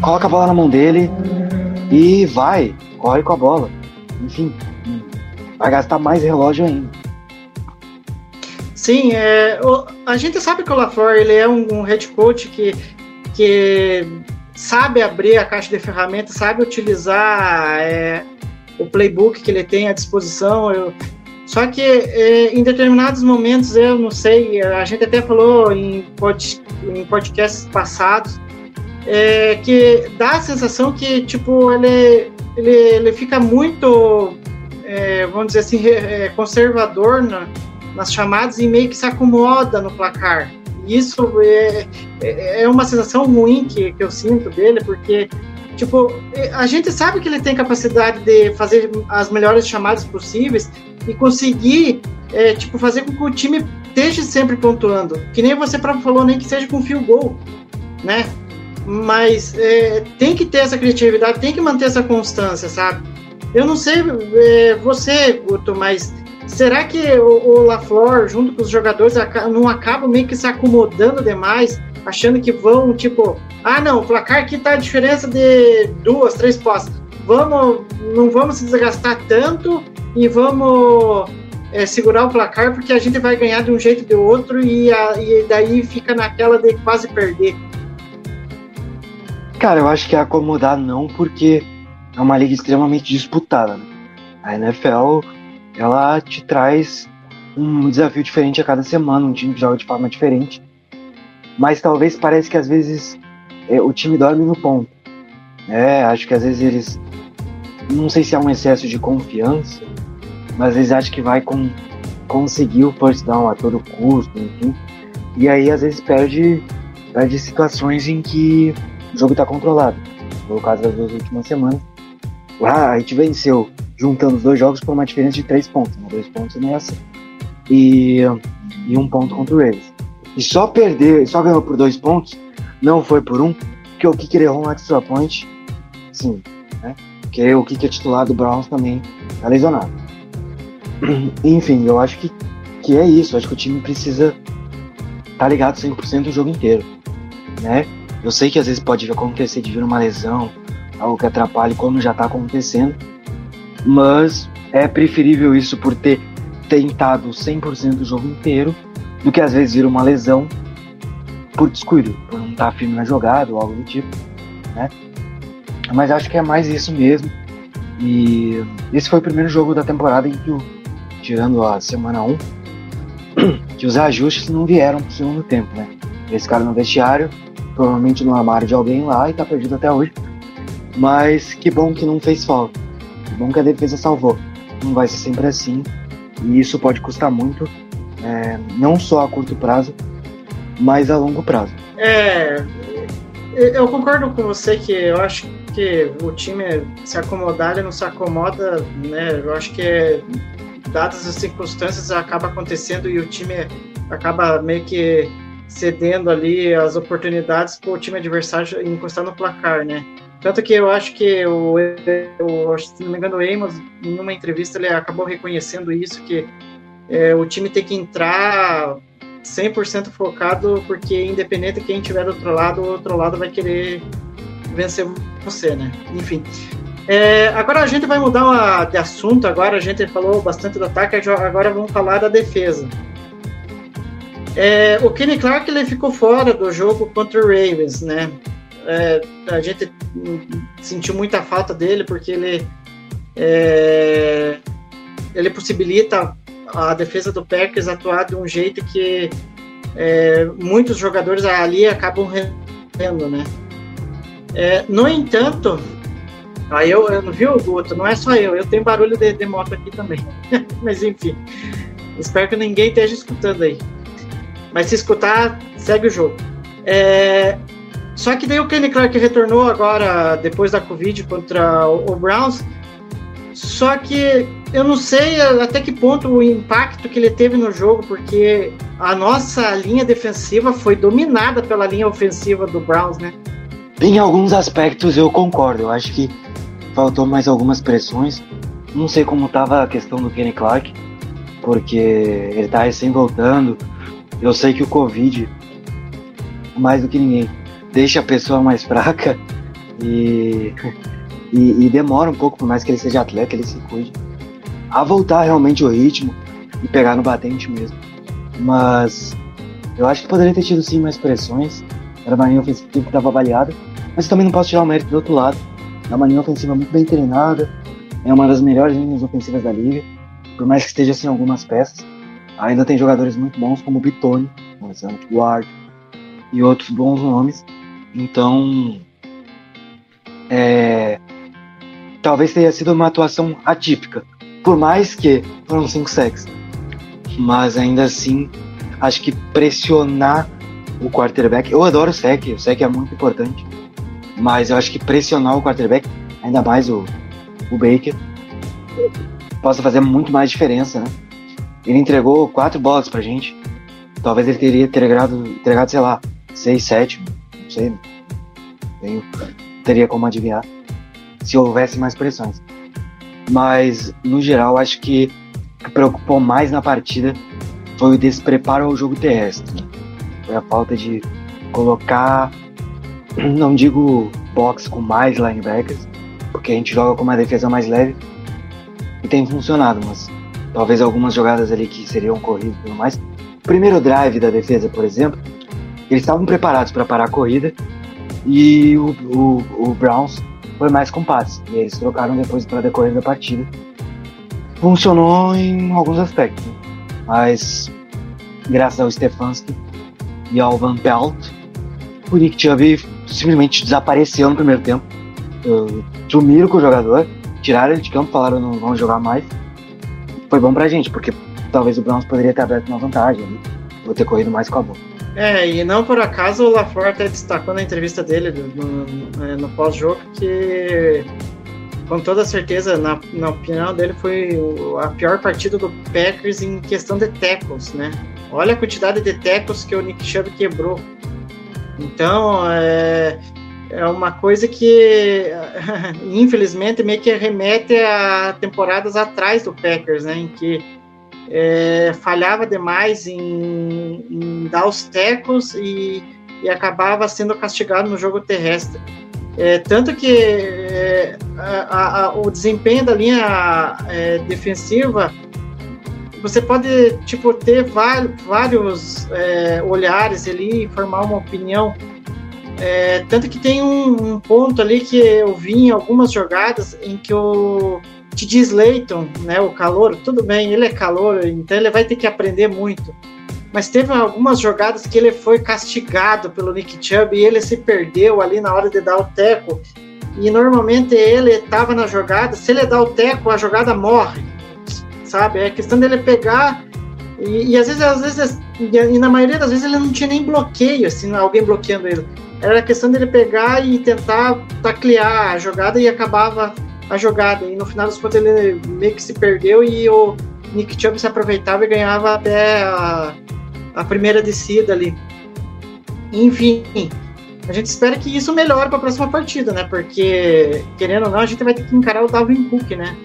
coloca a bola na mão dele e vai, corre com a bola. Enfim, vai gastar mais relógio ainda. Sim, é, o, a gente sabe que o LaFleur ele é um, um head coach que, que sabe abrir a caixa de ferramentas, sabe utilizar é, o playbook que ele tem à disposição. Eu, só que é, em determinados momentos, eu não sei, a gente até falou em, pod, em podcasts passados, é, que dá a sensação que, tipo, ele, ele, ele fica muito, é, vamos dizer assim, é, conservador na, nas chamadas e meio que se acomoda no placar. isso é, é é uma sensação ruim que, que eu sinto dele, porque, tipo, a gente sabe que ele tem capacidade de fazer as melhores chamadas possíveis e conseguir, é, tipo, fazer com que o time esteja sempre pontuando. Que nem você próprio falou, nem que seja com fio gol, né? Mas é, tem que ter essa criatividade, tem que manter essa constância, sabe? Eu não sei é, você, Guto, mas será que o, o LaFleur, junto com os jogadores, não acabam meio que se acomodando demais, achando que vão, tipo, ah, não, o placar aqui tá a diferença de duas, três postas. Vamos, não vamos se desgastar tanto e vamos é, segurar o placar porque a gente vai ganhar de um jeito ou de outro e, a- e daí fica naquela de quase perder. Cara, eu acho que é acomodar não, porque é uma liga extremamente disputada. né? A NFL, ela te traz um desafio diferente a cada semana, um time joga de forma diferente. Mas talvez pareça que às vezes é, o time dorme no ponto. É, acho que às vezes eles. Não sei se é um excesso de confiança, mas eles acham que vai com, conseguir o first down a todo custo, enfim. E aí às vezes perde, perde situações em que o jogo está controlado. Foi o caso das duas últimas semanas. Lá a gente venceu juntando os dois jogos por uma diferença de três pontos, né? dois pontos nessa e, e um ponto contra o Ravens. E só perdeu, só ganhou por dois pontos, não foi por um, porque o Kicker errou um extra point, sim, né? Porque o Kicker titular do Browns também tá lesionado. Enfim, eu acho que, que é isso, eu acho que o time precisa estar tá ligado 100% o jogo inteiro, né? Eu sei que às vezes pode acontecer de vir uma lesão, algo que atrapalhe, como já está acontecendo, mas é preferível isso por ter tentado 100% o jogo inteiro do que às vezes vir uma lesão por descuido, por não estar firme na jogada ou algo do tipo, né? Mas acho que é mais isso mesmo. E esse foi o primeiro jogo da temporada em que, o, tirando a semana 1, que os ajustes não vieram pro segundo tempo, né? Eles ficaram no vestiário, provavelmente no armário de alguém lá e tá perdido até hoje. Mas que bom que não fez falta. Que a defesa salvou. Não vai ser sempre assim. E isso pode custar muito, é, não só a curto prazo, mas a longo prazo. É, eu concordo com você que eu acho que o time se acomodar, ele não se acomoda, né? Eu acho que é, dadas as circunstâncias acaba acontecendo e o time acaba meio que cedendo ali as oportunidades para o time adversário encostar no placar, né? Tanto que eu acho que o, o se não me engano, o Amos, numa entrevista, ele acabou reconhecendo isso, que é, o time tem que entrar 100% focado, porque independente de quem tiver do outro lado, o outro lado vai querer vencer você, né? Enfim. É, agora a gente vai mudar de assunto, agora a gente falou bastante do ataque, agora vamos falar da defesa. É, o Kenny Clark ele ficou fora do jogo contra o Ravens, né? É, a gente sentiu muita falta dele porque ele é, ele possibilita a defesa do Packers atuar de um jeito que é, muitos jogadores ali acabam rendendo, né? É, no entanto, aí eu, eu não vi o Guto, não é só eu, eu tenho barulho de, de moto aqui também, mas enfim, espero que ninguém esteja escutando aí. Mas se escutar, segue o jogo. É, só que daí o Kenny Clark retornou agora, depois da Covid, contra o, Browns. Só que eu não sei até que ponto o impacto que ele teve no jogo, porque a nossa linha defensiva foi dominada pela linha ofensiva do Browns, né? Em alguns aspectos eu concordo. Eu acho que faltou mais algumas pressões. Não sei como estava a questão do Kenny Clark, porque ele está recém voltando. Eu sei que o Covid, mais do que ninguém, deixa a pessoa mais fraca e, e, e, demora um pouco, por mais que ele seja atleta, ele se cuide, a voltar realmente o ritmo e pegar no batente mesmo. Mas eu acho que poderia ter tido sim mais pressões. Era uma linha ofensiva que estava avaliada, mas também não posso tirar o mérito do outro lado. É uma linha ofensiva muito bem treinada, é uma das melhores linhas ofensivas da liga, por mais que esteja sem algumas peças. Ainda tem jogadores muito bons como o Bitone, o Ward e outros bons nomes. Então, é, talvez tenha sido uma atuação atípica, por mais que foram cinco sacks. Mas ainda assim, acho que pressionar o quarterback. Eu adoro o sec, o sec é muito importante. Mas eu acho que pressionar o quarterback, ainda mais o, o Baker, possa fazer muito mais diferença, né? Ele entregou quatro bolas pra gente. Talvez ele teria entregado, entregado sei lá, seis, sete, não sei. Tenho, teria como adivinhar se houvesse mais pressões. Mas, no geral, acho que o que preocupou mais na partida foi o despreparo ao jogo terrestre. Foi a falta de colocar, não digo box com mais linebackers, porque a gente joga com uma defesa mais leve e tem funcionado, mas talvez algumas jogadas ali que seriam corridas e tudo mais. Primeiro drive da defesa, por exemplo, eles estavam preparados para parar a corrida e o, o, o Browns foi mais com. E eles trocaram depois para decorrer da partida. Funcionou em alguns aspectos, né? mas graças ao Stefanski e ao Van Pelt, o Nick Chubb simplesmente desapareceu no primeiro tempo. Uh, sumiram com o jogador, tiraram ele de campo, falaram não vão jogar mais. Foi bom pra gente, porque talvez o Browns poderia ter aberto uma vantagem, né? ou ter corrido mais com a bola. É, e não por acaso o LaFleur até destacou na entrevista dele no, no, no pós-jogo que, com toda certeza, na, na opinião dele, foi a pior partida do Packers em questão de tackles, né? Olha a quantidade de tackles que o Nick Chubb quebrou. Então, é, é uma coisa que, infelizmente, meio que remete a temporadas atrás do Packers, né? Em que é, falhava demais em, em, dar os tecos e, e, acabava sendo castigado no jogo terrestre. É, tanto que é, a, a, o desempenho da linha é, defensiva você pode tipo ter vários, é, olhares ali e formar uma opinião é, tanto que tem um, um, ponto ali que eu vi em algumas jogadas em que o T.J. Slayton, né, o calor, tudo bem, ele é calor, então ele vai ter que aprender muito. Mas teve algumas jogadas que ele foi castigado pelo Nick Chubb e ele se perdeu ali na hora de dar o teco. E normalmente ele estava na jogada, se ele dá o teco, a jogada morre, sabe? É questão dele pegar e, e às vezes, às vezes, e na maioria das vezes ele não tinha nem bloqueio, assim, alguém bloqueando ele. Era questão dele pegar e tentar taclear a jogada e acabava a jogada. E no final das contas ele meio que se perdeu e o Nick Chubb se aproveitava e ganhava até a, a primeira descida ali. Enfim, a gente espera que isso melhore para a próxima partida, né? Porque, querendo ou não, a gente vai ter que encarar o Dalvin Cook, né?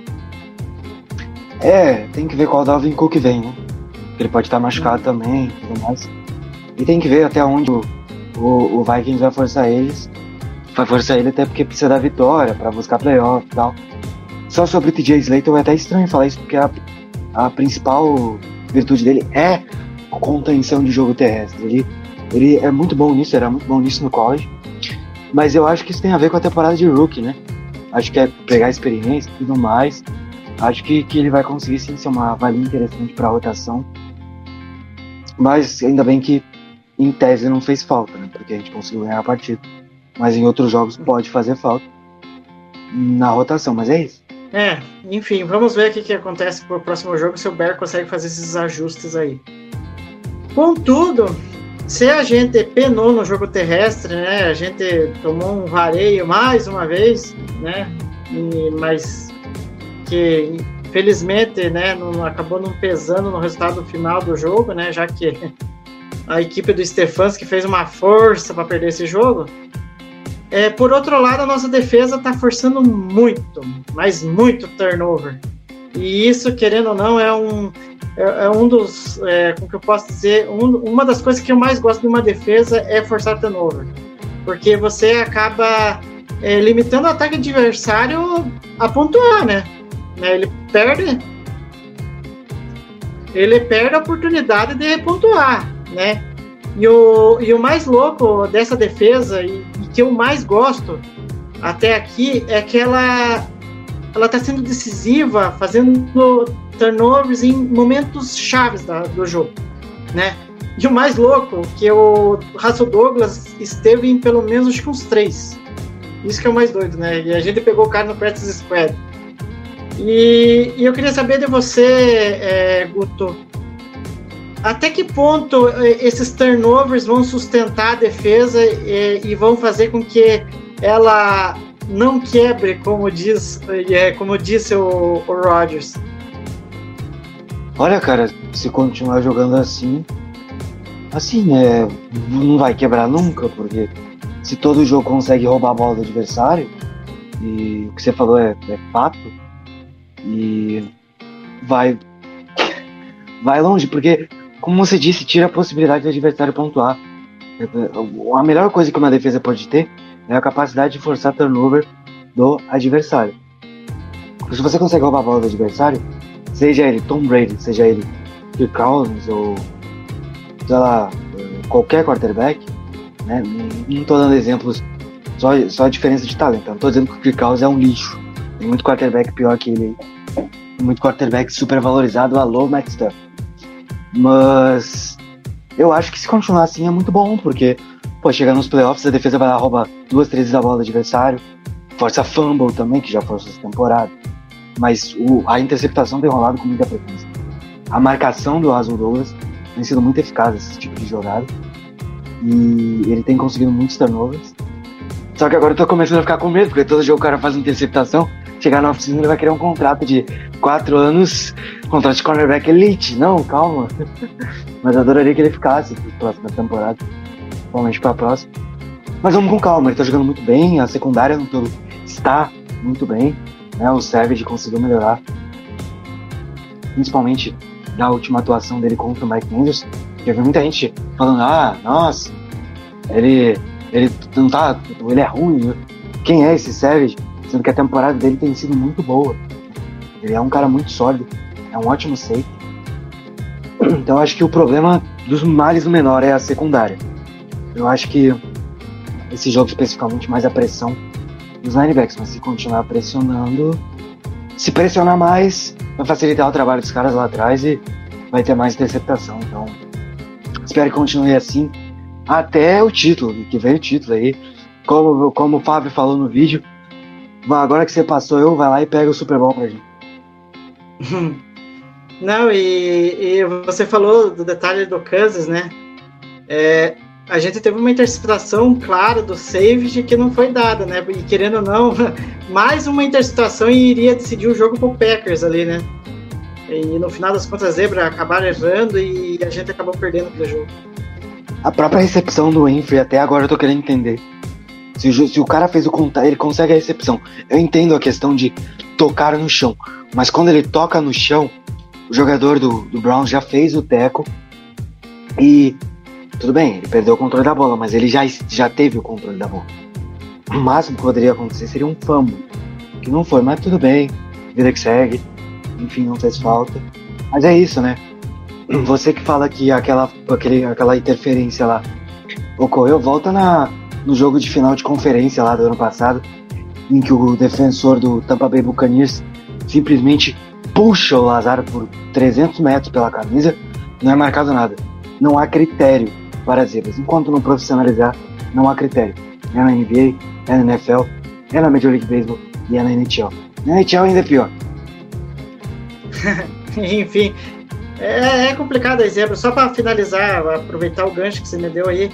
É, tem que ver qual Dalvin Cook vem, né? Ele pode estar machucado hum. também e tudo mais. E tem que ver até onde o, o, o Vikings vai forçar eles vai forçar ele até porque precisa da vitória para buscar playoff e tal. Só sobre o TJ Slater é até estranho falar isso, porque a, a principal virtude dele é contenção de jogo terrestre. Ele, ele é muito bom nisso, era muito bom nisso no college. Mas eu acho que isso tem a ver com a temporada de rookie, né? Acho que é pegar experiência e tudo mais. Acho que, que ele vai conseguir sim ser uma valia interessante para a rotação. Mas ainda bem que em tese não fez falta, né? Porque a gente conseguiu ganhar a partida mas em outros jogos pode fazer falta na rotação, mas é isso. É, enfim, vamos ver o que, que acontece pro próximo jogo se o Bear consegue fazer esses ajustes aí. Contudo, se a gente penou no jogo terrestre, né? A gente tomou um vareio mais uma vez, né? E, mas que felizmente, né, não, acabou não pesando no resultado final do jogo, né? Já que a equipe do Stefanski fez uma força para perder esse jogo. É, por outro lado, a nossa defesa está forçando muito, mas muito turnover. E isso, querendo ou não, é um, é, é um dos, é, como que eu posso dizer, um, uma das coisas que eu mais gosto de uma defesa é forçar turnover. Porque você acaba é, limitando o ataque adversário a pontuar, né? né? Ele perde ele perde a oportunidade de pontuar, né? E o, e o mais louco dessa defesa, e, que eu mais gosto até aqui é que ela ela está sendo decisiva, fazendo turnovers em momentos chaves da, do jogo, né? E o mais louco que o Russell Douglas esteve em pelo menos acho que uns três. Isso que é o mais doido, né? E a gente pegou o cara no practice squad. E, e eu queria saber de você, é, Guto, até que ponto eh, esses turnovers vão sustentar a defesa eh, e vão fazer com que ela não quebre, como diz, eh, como disse o, o Rodgers? Olha, cara, se continuar jogando assim, assim, é, não vai quebrar nunca, porque se todo jogo consegue roubar a bola do adversário, e o que você falou é, é fato, e vai vai longe, porque, como você disse, tira a possibilidade do adversário pontuar. A melhor coisa que uma defesa pode ter é a capacidade de forçar turnover do adversário. Se você consegue roubar a bola do adversário, seja ele Tom Brady, seja ele Kirk Cousins ou sei lá, qualquer quarterback, né? Não estou dando exemplos só, só a diferença de talento. Não estou dizendo que o Kirk Cousins é um lixo. Tem muito quarterback pior que ele. Muito quarterback super valorizado. Alô, Matt Stafford. Mas eu acho que se continuar assim é muito bom, porque, pô, chegar nos playoffs, a defesa vai lá, rouba duas, três da bola do adversário, força fumble também, que já força essa temporada. Mas o, a interceptação tem rolado com muita frequência. A marcação do Azul Douglas tem sido muito eficaz esse tipo de jogada. E ele tem conseguido muitos turnovers. Só que agora eu tô começando a ficar com medo, porque todo jogo o cara faz interceptação. Chegar na oficina ele vai querer um contrato de quatro anos, contrato de cornerback elite. Não, calma. Mas eu adoraria que ele ficasse para próxima temporada. Provavelmente pra próxima. Mas vamos com calma, ele tá jogando muito bem, a secundária no todo está muito bem. Né? O Savage conseguiu melhorar. Principalmente da última atuação dele contra o Mike Andrews. Já vi muita gente falando, ah, nossa, ele, ele não tá. ele é ruim. Quem é esse Savage? Sendo que a temporada dele tem sido muito boa. Ele é um cara muito sólido, é um ótimo safety. Então acho que o problema dos males menor é a secundária. Eu acho que esse jogo especificamente mais a pressão dos linebacks, mas se continuar pressionando, se pressionar mais, vai facilitar o trabalho dos caras lá atrás e vai ter mais interceptação. Então, espero que continue assim até o título, que vem o título aí. Como, como o Fábio falou no vídeo, agora que você passou eu, vai lá e pega o Super Bowl pra gente. Não, e, e, você falou do detalhe do Kansas, né? É, a gente teve uma interceptação clara do Savage que não foi dada, né? E querendo ou não, mais uma interceptação e iria decidir o jogo pro Packers ali, né? E no final das contas, a Zebra acabaram errando e a gente acabou perdendo aquele jogo. A própria recepção do Winfrey, até agora eu tô querendo entender. Se o, se o cara fez o contato, ele consegue a recepção. Eu entendo a questão de tocar no chão, mas quando ele toca no chão, o jogador do, do Browns já fez o teco e tudo bem, ele perdeu o controle da bola, mas ele já, já teve o controle da bola. O máximo que poderia acontecer seria um fumble, que não foi, mas tudo bem, vida que segue, enfim, não fez falta. Mas é isso, né? Você que fala que aquela, aquele, aquela interferência lá ocorreu, volta na, no jogo de final de conferência lá do ano passado, em que o defensor do Tampa Bay Buccaneers simplesmente puxa o Lazaro por 300 metros pela camisa, não é marcado nada. Não há critério para zebras. Enquanto não profissionalizar, não há critério. É na NBA, é na NFL, é na Major League Baseball e é na NHL. Na NHL ainda é pior. Enfim, é, é, complicado exemplo. Só para finalizar, aproveitar o gancho que você me deu aí,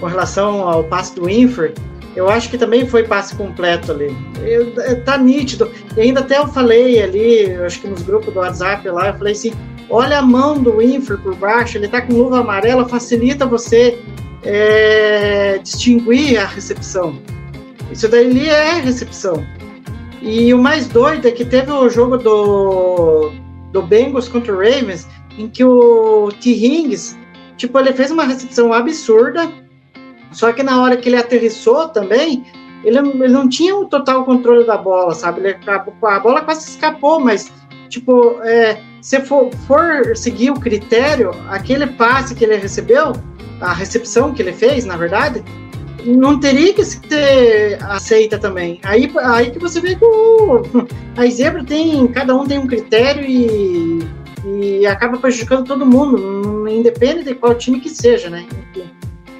com relação ao passe do Winfrey, eu acho que também foi passe completo ali. Eu, é, tá nítido. E ainda até eu falei ali, acho que nos grupos do WhatsApp lá, eu falei assim, olha a mão do Winfrey por baixo, ele tá com luva amarela, facilita você é, distinguir a recepção. Isso daí é recepção. E o mais doido é que teve o jogo do, do Bengals contra o Ravens, em que o T. Hings, tipo, ele fez uma recepção absurda, só que na hora que ele aterrissou também, ele, ele não tinha o total controle da bola, sabe? Ele, a, bola quase escapou, mas, tipo, é, se for, for seguir o critério, aquele passe que ele recebeu, a recepção que ele fez, na verdade, não teria que ser aceita também. Aí, aí que você vê que a zebra tem, cada um tem um critério e, e acaba prejudicando todo mundo, independente de qual time que seja, né? Enfim.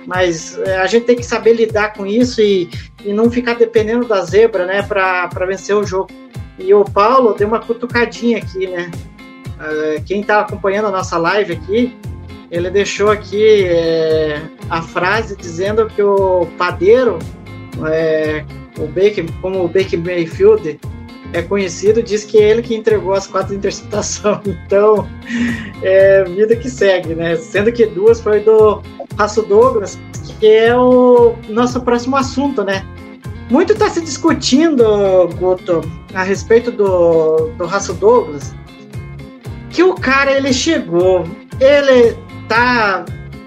Mas é, a gente tem que saber lidar com isso e, e não ficar dependendo da zebra, né, para vencer o jogo. E o Paulo deu uma cutucadinha aqui, né? Uh, quem está acompanhando a nossa live aqui, ele deixou aqui é, a frase dizendo que o padeiro, é, o Baker, como o Baker Mayfield é conhecido, diz que é ele que entregou as quatro interceptações. Então, é vida que segue, né? Sendo que duas foi do Raço Douglas, que é o nosso próximo assunto, né? Muito está se discutindo, Guto, a respeito do, do Raço Douglas, que o cara ele chegou, ele tá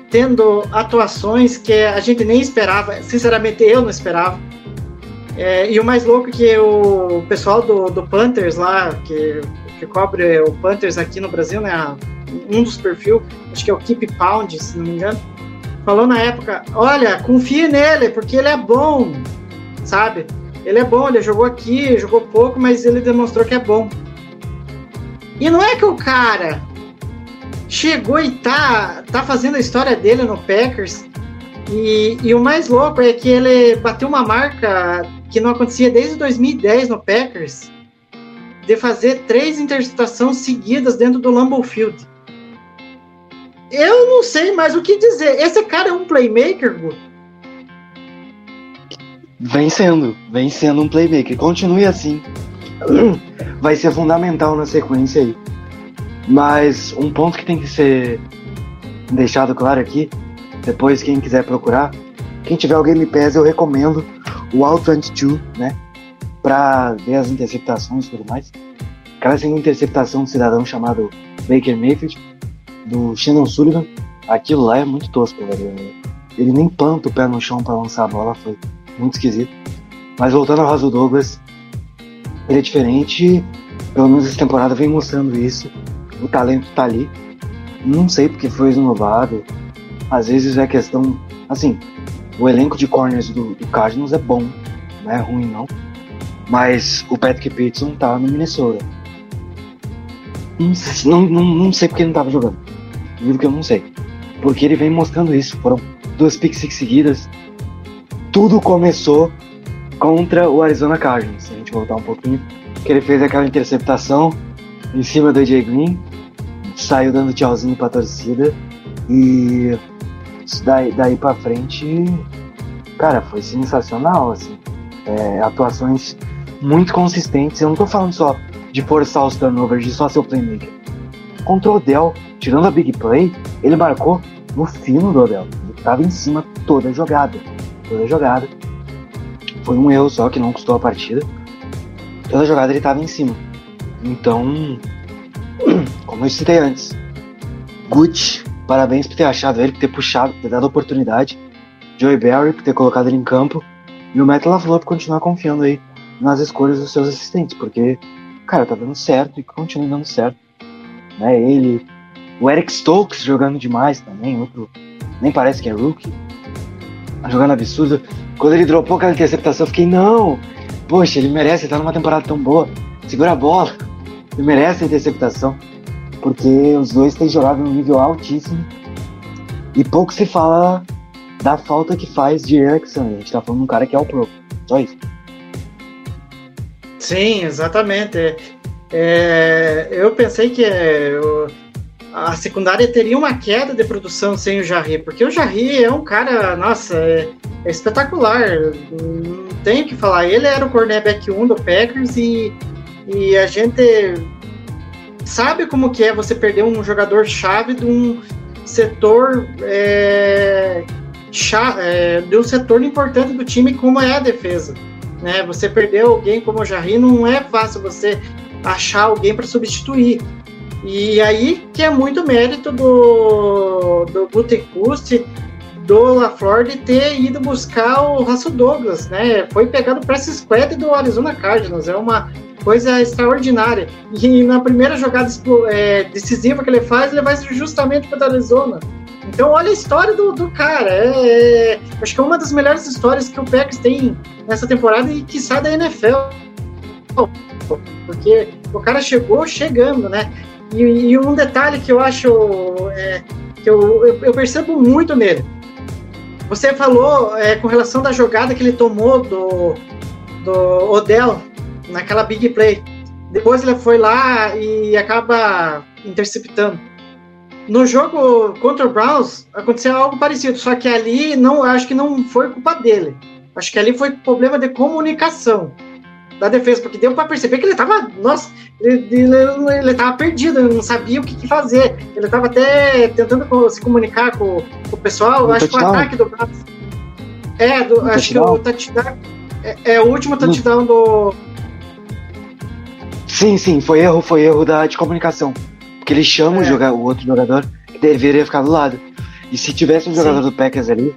tendo atuações que a gente nem esperava, sinceramente eu não esperava. É, e o mais louco é que o pessoal do, do Panthers lá, que, que cobre o Panthers aqui no Brasil, né? Um dos perfis, acho que é o Keep Pound, se não me engano, falou na época: olha, confie nele, porque ele é bom, sabe? Ele é bom, ele jogou aqui, jogou pouco, mas ele demonstrou que é bom. E não é que o cara chegou e tá, tá fazendo a história dele no Packers. E, e o mais louco é que ele bateu uma marca que não acontecia desde 2010 no Packers, de fazer três interceptações seguidas dentro do Lambeau Field. Eu não sei mais o que dizer. Esse cara é um playmaker, Gu? Vem sendo, vem sendo um playmaker. Continue assim. Vai ser fundamental na sequência aí. Mas um ponto que tem que ser deixado claro aqui, depois quem quiser procurar, quem tiver o Game Pass eu recomendo o All 22, né? Pra ver as interceptações e tudo mais. Aquela segunda interceptação de um cidadão chamado Baker Mayfield, do Shannon Sullivan, aquilo lá é muito tosco, velho. Ele nem planta o pé no chão para lançar a bola, foi muito esquisito. Mas voltando ao Raso Douglas, ele é diferente, pelo menos essa temporada vem mostrando isso. O talento tá ali. Não sei porque foi renovado. Às vezes é questão. Assim, o elenco de corners do, do Cardinals é bom, não é ruim não. Mas o Patrick Peterson tá no Minnesota. Não, não, não, sei porque ele não tava jogando. Juro que eu não sei. Porque ele vem mostrando isso. Foram duas picks seguidas. Tudo começou contra o Arizona Cardinals. Se a gente voltar um pouquinho. Que ele fez aquela interceptação em cima do AJ Green. Saiu dando tchauzinho pra torcida. E daí, daí pra frente, cara, foi sensacional, assim. É, atuações muito consistentes. Eu não tô falando só de forçar os turnovers, de só ser o playmaker. Contra o Odell, tirando a big play, ele marcou no fino do Odell. Ele tava em cima toda a jogada. Toda a jogada. Foi um erro só que não custou a partida. Toda a jogada ele tava em cima. Então, como eu citei antes, Gucci Parabéns por ter achado ele, por ter puxado, por ter dado oportunidade. Joey Barry por ter colocado ele em campo. E o Matt LaFleur por continuar confiando aí nas escolhas dos seus assistentes, porque, cara, tá dando certo e continua dando certo. Né? Ele, o Eric Stokes jogando demais também, outro, nem parece que é rookie. Jogando absurdo. Quando ele dropou aquela interceptação, eu fiquei, não, poxa, ele merece, ele tá numa temporada tão boa. Segura a bola. Ele merece a interceptação porque os dois têm jogado num nível altíssimo e pouco se fala da falta que faz de Erickson. A gente tá falando de um cara que é o pro. Só isso. Sim, exatamente. É, eu pensei que é, a secundária teria uma queda de produção sem o Jarry, porque o Jarry é um cara, nossa, é, é espetacular. Não tenho que falar. Ele era o cornerback 1 do Packers e, e a gente sabe como que é você perder um jogador chave de um setor é, chave, é, de um setor importante do time como é a defesa. Né? Você perder alguém como o Jarry não é fácil você achar alguém para substituir. E aí que é muito mérito do, do Gutekunst, do LaFleur de ter ido buscar o Russell Douglas, né? Foi pegado para essa squad do Arizona Cardinals. É uma coisa extraordinária. E na primeira jogada é, decisiva que ele faz, ele vai justamente para o Arizona. Então, olha a história do, do cara. É, é, acho que é uma das melhores histórias que o Packers tem nessa temporada e que sai da NFL. Porque o cara chegou chegando, né? E, e um detalhe que eu acho é, que eu, eu, eu, percebo muito nele. Você falou é, com relação da jogada que ele tomou do, do Odell naquela big play. Depois ele foi lá e acaba interceptando. No jogo contra o Browns aconteceu algo parecido, só que ali não, acho que não foi culpa dele. Acho que ali foi problema de comunicação da defesa, porque deu para perceber que ele tava, nossa, ele, ele, ele tava perdido, ele não sabia o que, fazer. Ele tava até tentando se comunicar com, com o pessoal, No acho que o touchdown? ataque do Browns. É, do- acho que o touchdown é, é o último No- touchdown do. Sim, sim, foi erro, foi erro da, de comunicação. Porque ele chama o, É. joga- o outro jogador que deveria ficar do lado. E se tivesse um Sim. jogador do Packers ali,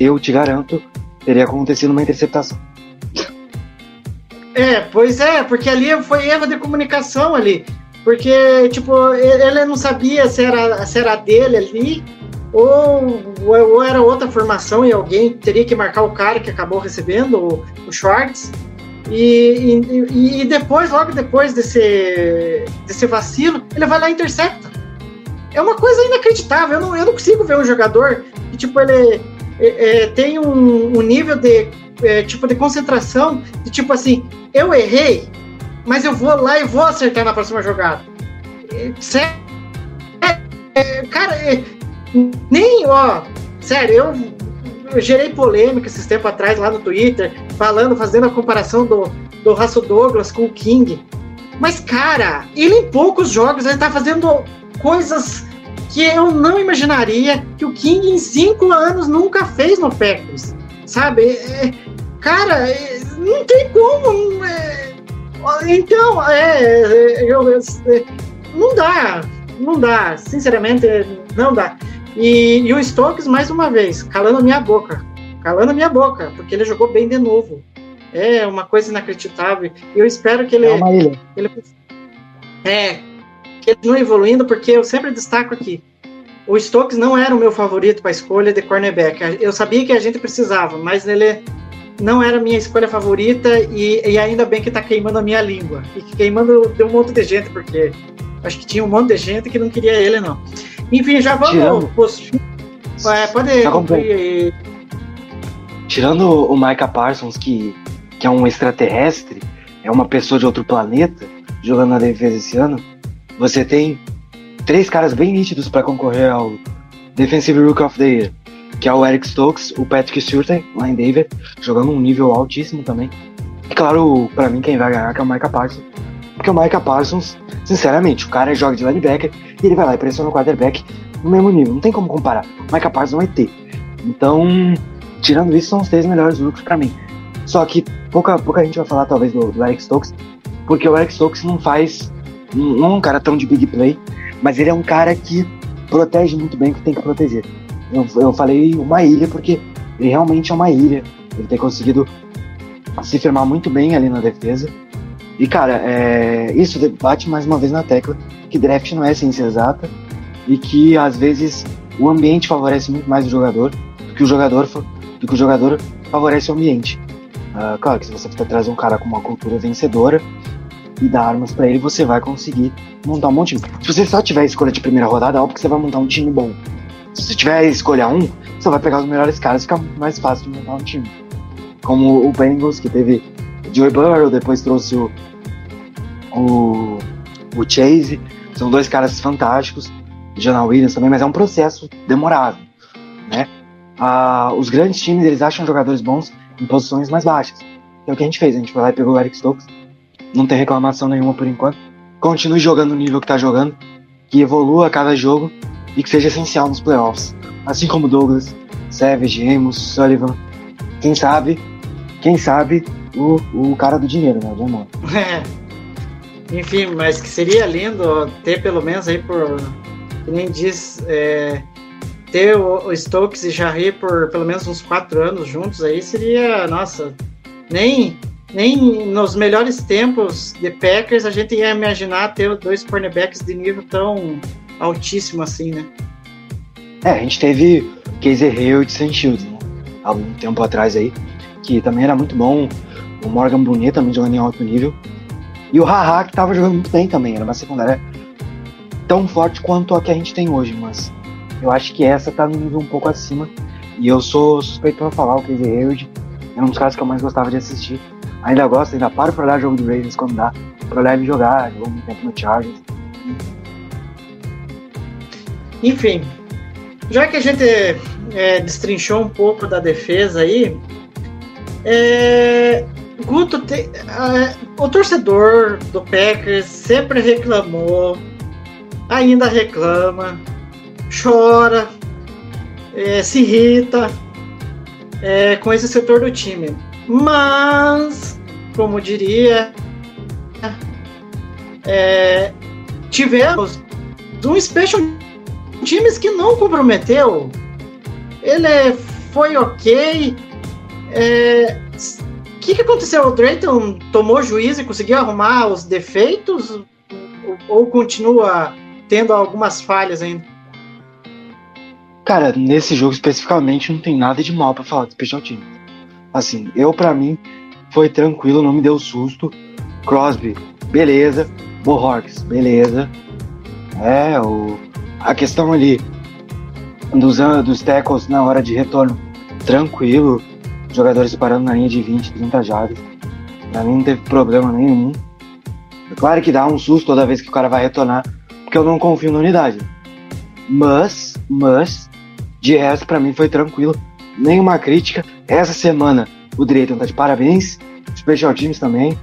eu te garanto, teria acontecido uma interceptação. É, pois é, porque ali foi erro de comunicação ali. Porque, tipo, ele não sabia se era, se era dele ali, ou, ou era outra formação e alguém teria que marcar o cara que acabou recebendo, o, o Schwartz. E, e, e depois, logo depois desse, desse vacilo, ele vai lá e intercepta. É uma coisa inacreditável. Eu não, eu não consigo ver um jogador que, tipo, ele é, é, tem um, um nível de, é, tipo, de concentração, de tipo assim, eu errei, mas eu vou lá e vou acertar na próxima jogada. É, Sério? É, cara, é, nem, ó, sério, eu, eu gerei polêmica esses tempos atrás lá no Twitter, falando, fazendo a comparação do, do Russell Douglas com o King. Mas, cara, ele em poucos jogos ele tá fazendo coisas que eu não imaginaria que o King em cinco anos nunca fez no Packers. Sabe? É, cara, é, não tem como. é, então, é, é, eu- é, não dá. Não dá. Sinceramente, não dá. E, e o Stokes, mais uma vez, calando a minha boca. Calando a minha boca, porque ele jogou bem de novo. É uma coisa inacreditável. E eu espero que ele. É ele é, que ele continue evoluindo, porque eu sempre destaco aqui. O Stokes não era o meu favorito para a escolha de cornerback. Eu sabia que a gente precisava, mas ele não era a minha escolha favorita e, e ainda bem que tá queimando a minha língua. E que queimando de um monte de gente, porque acho que tinha um monte de gente que não queria ele, não. Enfim, já vamos Tirando- pros- É, pode Já concluir aí. Tirando o Micah Parsons, que, que é um extraterrestre, é uma pessoa de outro planeta, jogando na defesa esse ano, você tem três caras bem nítidos para concorrer ao Defensive Rookie of the Year, que é o Eric Stokes, o Patrick Surtain, lá em Denver, jogando um nível altíssimo também. E claro, para mim quem vai ganhar é o Micah Parsons, porque o Micah Parsons, sinceramente, o cara joga de linebacker e ele vai lá e pressiona o quarterback no mesmo nível, não tem como comparar. O Micah Parsons vai ter. Então, tirando isso, são os três melhores rookies pra mim. Só que pouca, pouca gente vai falar, talvez, do, do Eric Stokes, porque o Eric Stokes não faz. Não não é um cara tão de big play, mas ele é um cara que protege muito bem o que tem que proteger. Eu, eu falei uma ilha porque ele realmente é uma ilha. Ele tem conseguido se firmar muito bem ali na defesa. E, cara, é, isso bate mais uma vez na tecla que draft não é ciência exata e que, às vezes, o ambiente favorece muito mais o jogador do que o jogador, do que o jogador favorece o ambiente. Ah, claro que se você trazer um cara com uma cultura vencedora e dar armas pra ele, você vai conseguir montar um bom time. Se você só tiver escolha de primeira rodada, óbvio que você vai montar um time bom. Se você tiver escolha um, você vai pegar os melhores caras e fica mais fácil de montar um time. Como o Bengals, que teve Joey Burrow, depois trouxe o, o, o Chase. São dois caras fantásticos. Jonah Williams também, mas é um processo demorado, né? Ah, os grandes times, eles acham jogadores bons em posições mais baixas. É o que a gente fez, a gente foi lá e pegou o Eric Stokes. Não tem reclamação nenhuma por enquanto. Continue jogando o nível que tá jogando, que evolua a cada jogo e que seja essencial nos playoffs. Assim como Douglas, Savage, Amos, Sullivan. Quem sabe, quem sabe, o, o cara do dinheiro, né? O Jamon. Enfim, mas que seria lindo ter pelo menos aí por. Que nem diz. é, ter o, Stokes e Jarry por pelo menos uns quatro anos juntos aí seria. Nossa. Nem, nem nos melhores tempos de Packers a gente ia imaginar ter dois cornerbacks de nível tão altíssimo assim, né? É, a gente teve Casey Hill e Sam né? Há algum tempo atrás aí, que também era muito bom. O Morgan Brunet também jogando em alto nível. E o Haha, que tava jogando muito bem também. Era uma secundária tão forte quanto a que a gente tem hoje, mas eu acho que essa tá no nível um pouco acima. E eu sou suspeito pra falar, o Casey Hayward é um dos caras que eu mais gostava de assistir. Ainda gosto, ainda paro pra olhar jogo do Ravens quando dá, pra olhar ele jogar, jogou muito tempo no Chargers. enfim, já que a gente é, destrinchou um pouco da defesa aí, é, Guto, te, é, o torcedor do Packers sempre reclamou, ainda reclama, chora, é, se irrita é, com esse setor do time. Mas, como diria, é, tivemos um special times que não comprometeu. Ele foi ok. É, que, que aconteceu? O Drayton tomou juízo e conseguiu arrumar os defeitos? Ou, ou continua tendo algumas falhas ainda? Cara, nesse jogo especificamente não tem nada de mal para falar de special team. Assim, eu para mim foi tranquilo, não me deu susto. Crosby, beleza. Bohorks, beleza. É, o, a questão ali dos, dos tackles na hora de retorno, tranquilo. Jogadores parando na linha de 20, 30 jardas. Pra mim não teve problema nenhum. É claro que dá um susto toda vez que o cara vai retornar, porque eu não confio na unidade. Mas, mas, de resto, para mim foi tranquilo. Nenhuma crítica. Essa semana o Drayton tá de parabéns. Special Teams também.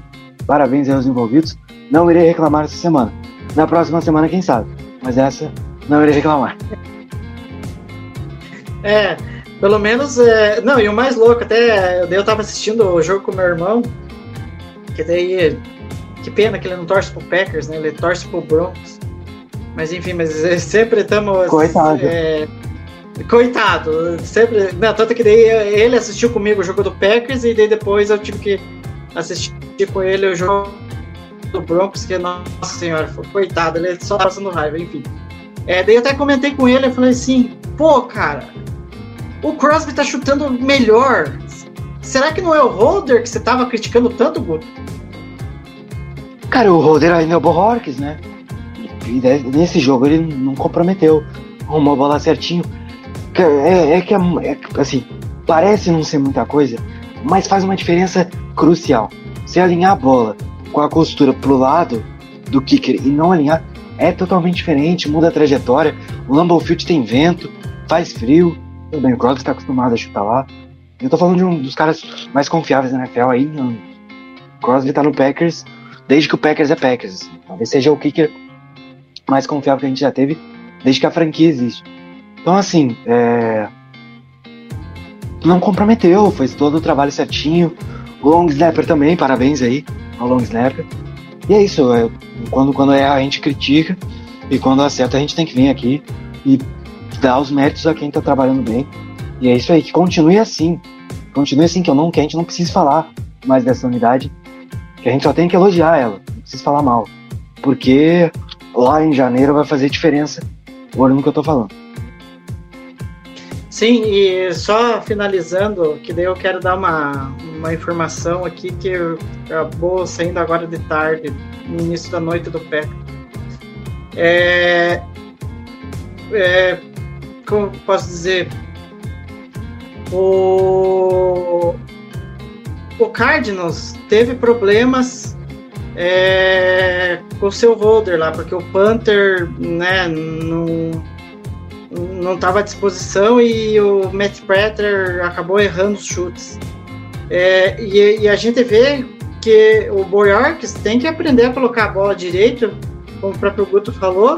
Parabéns aos envolvidos. Não irei reclamar essa semana. Na próxima semana, quem sabe. Mas essa não irei reclamar. É, pelo menos. É... Não, e o mais louco, até eu tava assistindo o jogo com meu irmão. Que daí. Que pena que ele não torce pro Packers, né? Ele torce pro Broncos. Mas enfim, mas sempre estamos. Coitado. É, Coitado, sempre. Não, tanto que daí ele assistiu comigo o jogo do Packers e daí depois eu tive que assistir com ele o jogo do Broncos, que, nossa senhora, foi, coitado, ele só passando raiva, enfim. É, daí eu até comentei com ele, eu falei assim, pô, cara, o Crosby tá chutando melhor. Será que não é o Holder que você tava criticando tanto, Guto? Cara, o Holder ainda é o Bohorques, né? E nesse jogo ele não comprometeu. Arrumou a bola certinho. É, é que, é, é, assim, parece não ser muita coisa, mas faz uma diferença crucial. Se alinhar a bola com a costura pro lado do kicker e não alinhar, é totalmente diferente, muda a trajetória. O Lambeau Field tem vento, faz frio. Tudo bem, o Crosby está acostumado a chutar lá. Eu tô falando de um dos caras mais confiáveis na NFL aí. O Crosby tá no Packers desde que o Packers é Packers. Assim. Talvez seja o kicker mais confiável que a gente já teve desde que a franquia existe. Então, assim, é... não comprometeu, fez todo o trabalho certinho. Long snapper também, parabéns aí ao long snapper. E é isso, é, quando, quando é a gente critica e quando acerta a gente tem que vir aqui e dar os méritos a quem tá trabalhando bem. E é isso aí, que continue assim. Continue assim, que eu não, que a gente não precisa falar mais dessa unidade, que a gente só tem que elogiar ela, não precisa falar mal. Porque lá em janeiro vai fazer diferença o ano que eu tô falando. Sim, e só finalizando, que daí eu quero dar uma, uma informação aqui que acabou saindo agora de tarde, no início da noite do pé. É, é, como posso dizer? O, o Cardinals teve problemas é, com o seu holder lá, porque o Panther né, não estava à disposição e o Matt Prater acabou errando os chutes. É, e, e, a gente vê que o Boyarks tem que aprender a colocar a bola direito, como o próprio Guto falou,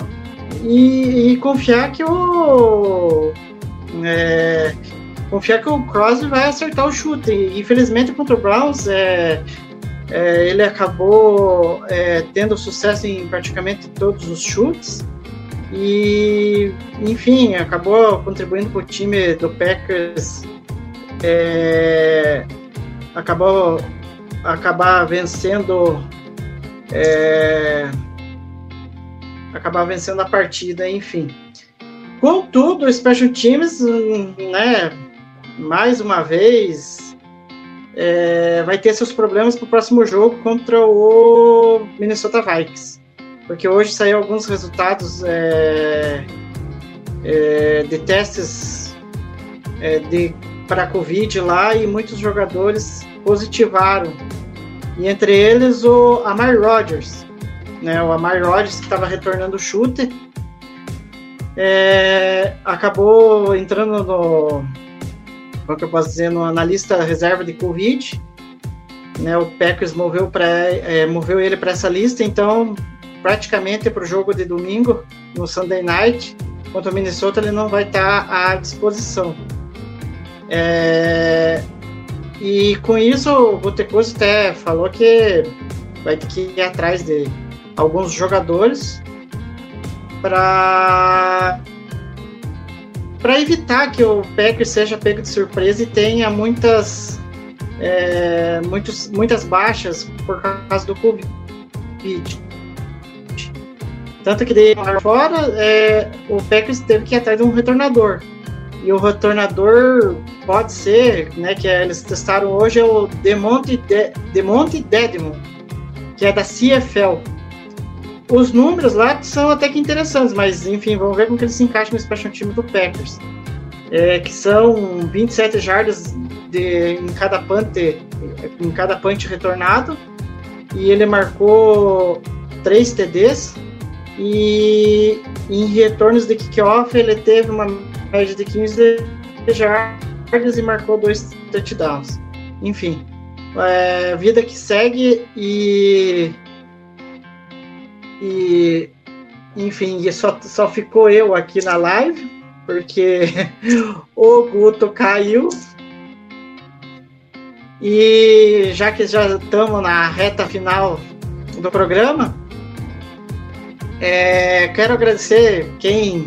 e, e confiar que o é, confiar que o Crosby vai acertar o chute. Infelizmente contra o Browns é, é, ele acabou é, tendo sucesso em praticamente todos os chutes. E, enfim, acabou contribuindo para o time do Packers. É, acabou acabar vencendo é, acabar vencendo a partida, enfim. Contudo, o Special Teams, né, mais uma vez, é, vai ter seus problemas para o próximo jogo contra o Minnesota Vikings porque hoje saiu alguns resultados é, é, de testes é, de, para a Covid lá e muitos jogadores positivaram. E entre eles o Amari Rodgers, né, o Amari Rodgers que estava retornando o chute. é, acabou entrando no. Como que eu posso dizer? No, na lista reserva de Covid. Né, o Packers moveu, pra, é, moveu ele para essa lista, então praticamente para o jogo de domingo, no Sunday Night, contra o Minnesota, ele não vai estar à disposição. É, e com isso, o Botecoso até falou que vai ter que ir atrás de alguns jogadores para para evitar que o Packers seja pego de surpresa e tenha muitas é, muitos, muitas baixas por causa do Covid. Tanto que de fora é, o Packers teve que ir atrás de um retornador. E o retornador pode ser, né, que eles testaram hoje, é o Demonte, de, Demonte Dedmon, que é da CFL. Os números lá são até que interessantes, mas enfim, vamos ver como que eles se encaixam no special time do Packers. É, que são 27 jardas de, em cada punch, em cada punch retornado, e ele marcou 3 TDs, e em retornos de kickoff ele teve uma média de 15 jardas e marcou dois touchdowns. Enfim, é, vida que segue e e enfim, só, só ficou eu aqui na live porque o Guto caiu. E já que já estamos na reta final do programa, é, quero agradecer quem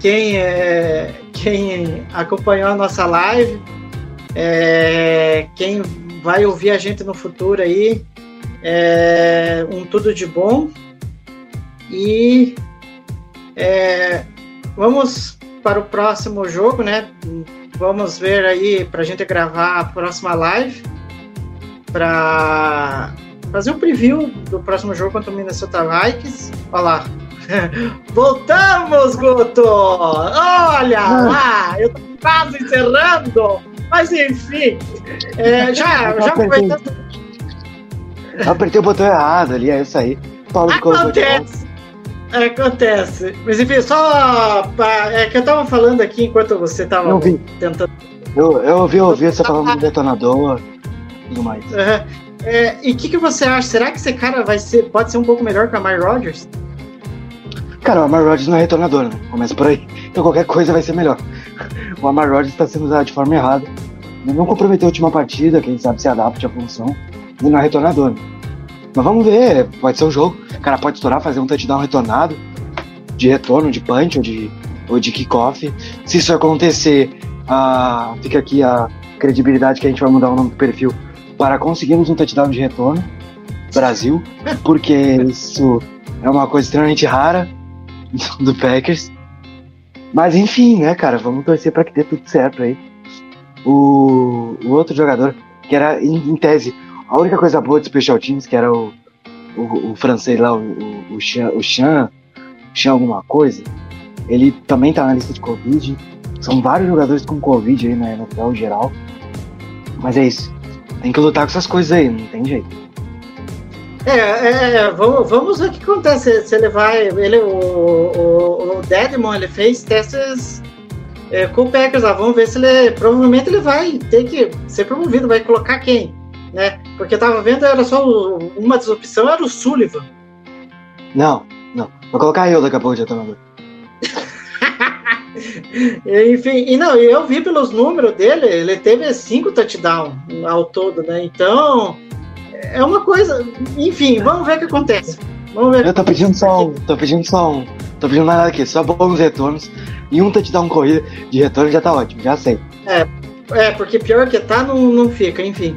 quem é, quem acompanhou a nossa live, é, quem vai ouvir a gente no futuro aí, é, um tudo de bom e é, vamos para o próximo jogo, né? Vamos ver aí para a gente gravar a próxima live para fazer um preview do próximo jogo contra o Minnesota Vikings. Olha lá. Voltamos, Guto! Olha lá! Eu tô quase encerrando! Mas enfim, é, já, já aproveitando. Apertei o botão errado ali, é isso aí. Paulo acontece! Acontece. Mas enfim, só. Pra, é que eu tava falando aqui enquanto você tava tentando. Eu, eu ouvi, eu ouvi você falando do detonador e tudo mais. Uhum. É, e o que, que você acha? Será que esse cara vai ser, pode ser um pouco melhor que a Amari Rodgers? Cara, o Amar Rodgers não é retornador, né? Começa por aí. Então qualquer coisa vai ser melhor. O Amar Rodgers está sendo usado de forma errada. Ele não comprometeu a última partida, quem sabe se adapte à função. Ele não é retornador. Né? Mas vamos ver, pode ser um jogo. O cara pode estourar, fazer um touchdown retornado, de retorno, de punch ou de, ou de kickoff. Se isso acontecer, ah, fica aqui a credibilidade que a gente vai mudar o nome do perfil para conseguirmos um touchdown de retorno Brasil, porque isso é uma coisa extremamente rara do Packers. Mas enfim, né, cara, vamos torcer para que dê tudo certo aí. O, o outro jogador, que era em, em, tese a única coisa boa de Special Teams, que era o, o, o francês lá, o, o, o, Chan, o Chan, Chan alguma coisa, ele também tá na lista de Covid. São vários jogadores com Covid aí na NFL geral. Mas é isso. Tem que lutar com essas coisas aí, não tem jeito. É, é, é vamos, vamos ver o que acontece. Se ele vai. Ele, o, o, o Deadmon, ele fez testes é, com o Packers lá. Vamos ver se ele. Provavelmente ele vai ter que ser promovido, vai colocar quem? Né? Porque tava vendo, era só o, uma das opções era o Sullivan. Não, não. Vou colocar eu daqui a pouco de atonador. Enfim, e não, eu vi pelos números dele, ele teve cinco touchdowns ao todo, né? Então, é uma coisa. Enfim, vamos ver o que acontece. Vamos ver. Eu tô pedindo só um. Tô pedindo só um. Tô pedindo nada aqui, só bons retornos. E um touchdown corrida de retorno já tá ótimo, já sei. É, é porque pior que tá, não, não fica, enfim.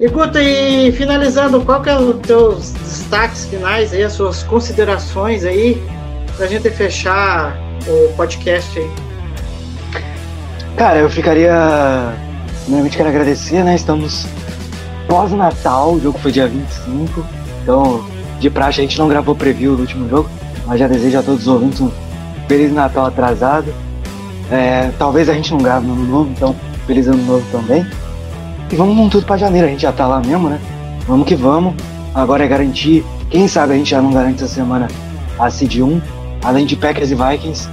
E Guto, e finalizando, qual que é os teus destaques finais aí, as suas considerações aí, pra gente fechar o podcast aí? Cara, eu ficaria. Primeiramente quero agradecer, né? Estamos pós-Natal, o jogo foi dia 25. Então, de praxe, a gente não gravou preview do último jogo, mas já desejo a todos os ouvintes um Feliz Natal atrasado. É, talvez a gente não grave no ano novo, então Feliz Ano Novo também. E vamos com tudo pra janeiro, a gente já tá lá mesmo, né? Vamos que vamos. Agora é garantir. Quem sabe a gente já não garante essa semana a Seed 1, além de Packers e Vikings.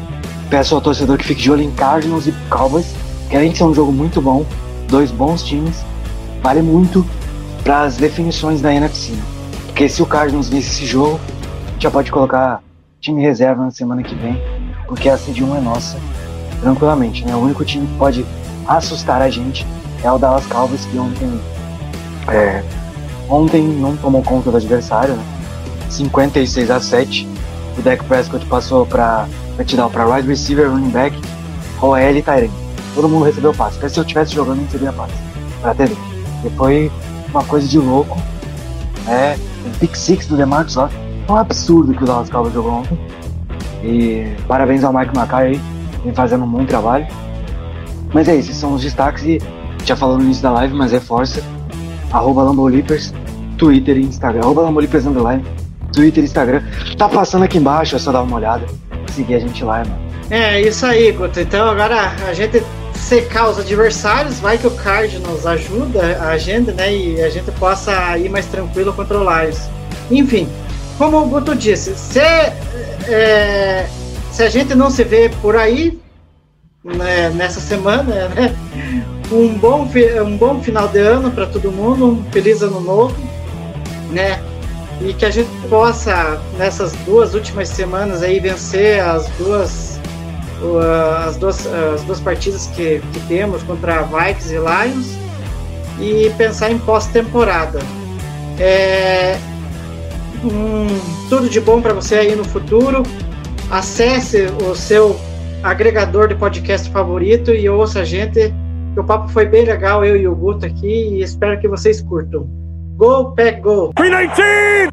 Peço ao torcedor que fique de olho em Cardinals e Cowboys, que além de ser um jogo muito bom, dois bons times, vale muito para as definições da NFC. né? Porque se o Cardinals vence esse jogo, já pode colocar time reserva na semana que vem, porque a Seed 1 é nossa, tranquilamente. Né? O único time que pode assustar a gente é o Dallas Cowboys, que ontem, é, ontem não tomou conta do adversário, né? 56 a 7. O Dak Prescott passou para dar para wide receiver, running back, OL e Tyrant. Todo mundo recebeu passe. Até se eu estivesse jogando, não seria passe. Pra ter. E foi uma coisa de louco. É, o Pick Six do DeMarcus Lawrence. É um absurdo que o Dallas Cowboys jogou ontem. E parabéns ao Mike Mackay aí, vem fazendo um bom trabalho. Mas é isso, esses são os destaques e já falou no início da live, mas reforça. Arroba Lambolipers, Twitter e Instagram. Arroba Lambolipers Underline, Twitter e Instagram. Tá passando aqui embaixo, é só dar uma olhada. Seguir a gente lá, mano. É isso aí, Guto. Então agora a gente secar os adversários, vai que o Cardinals ajuda a gente, né? E a gente possa ir mais tranquilo contra o Lions. Enfim, como o Guto disse, se, é, se a gente não se vê por aí né, nessa semana, né? Um bom, um bom final de ano para todo mundo, um feliz ano novo, né? E que a gente possa, nessas duas últimas semanas aí, vencer as duas as duas, as duas partidas que, que temos contra Vikings e Lions e pensar em pós-temporada. É, hum, tudo de bom para você aí no futuro. Acesse o seu agregador de podcast favorito e ouça a gente. Que O papo foi bem legal, eu e o Guto aqui, e espero que vocês curtam. Go, Pack, Go!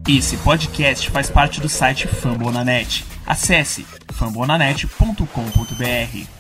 Esse podcast faz parte do site Fambonanet. Acesse fambonanet.com.br.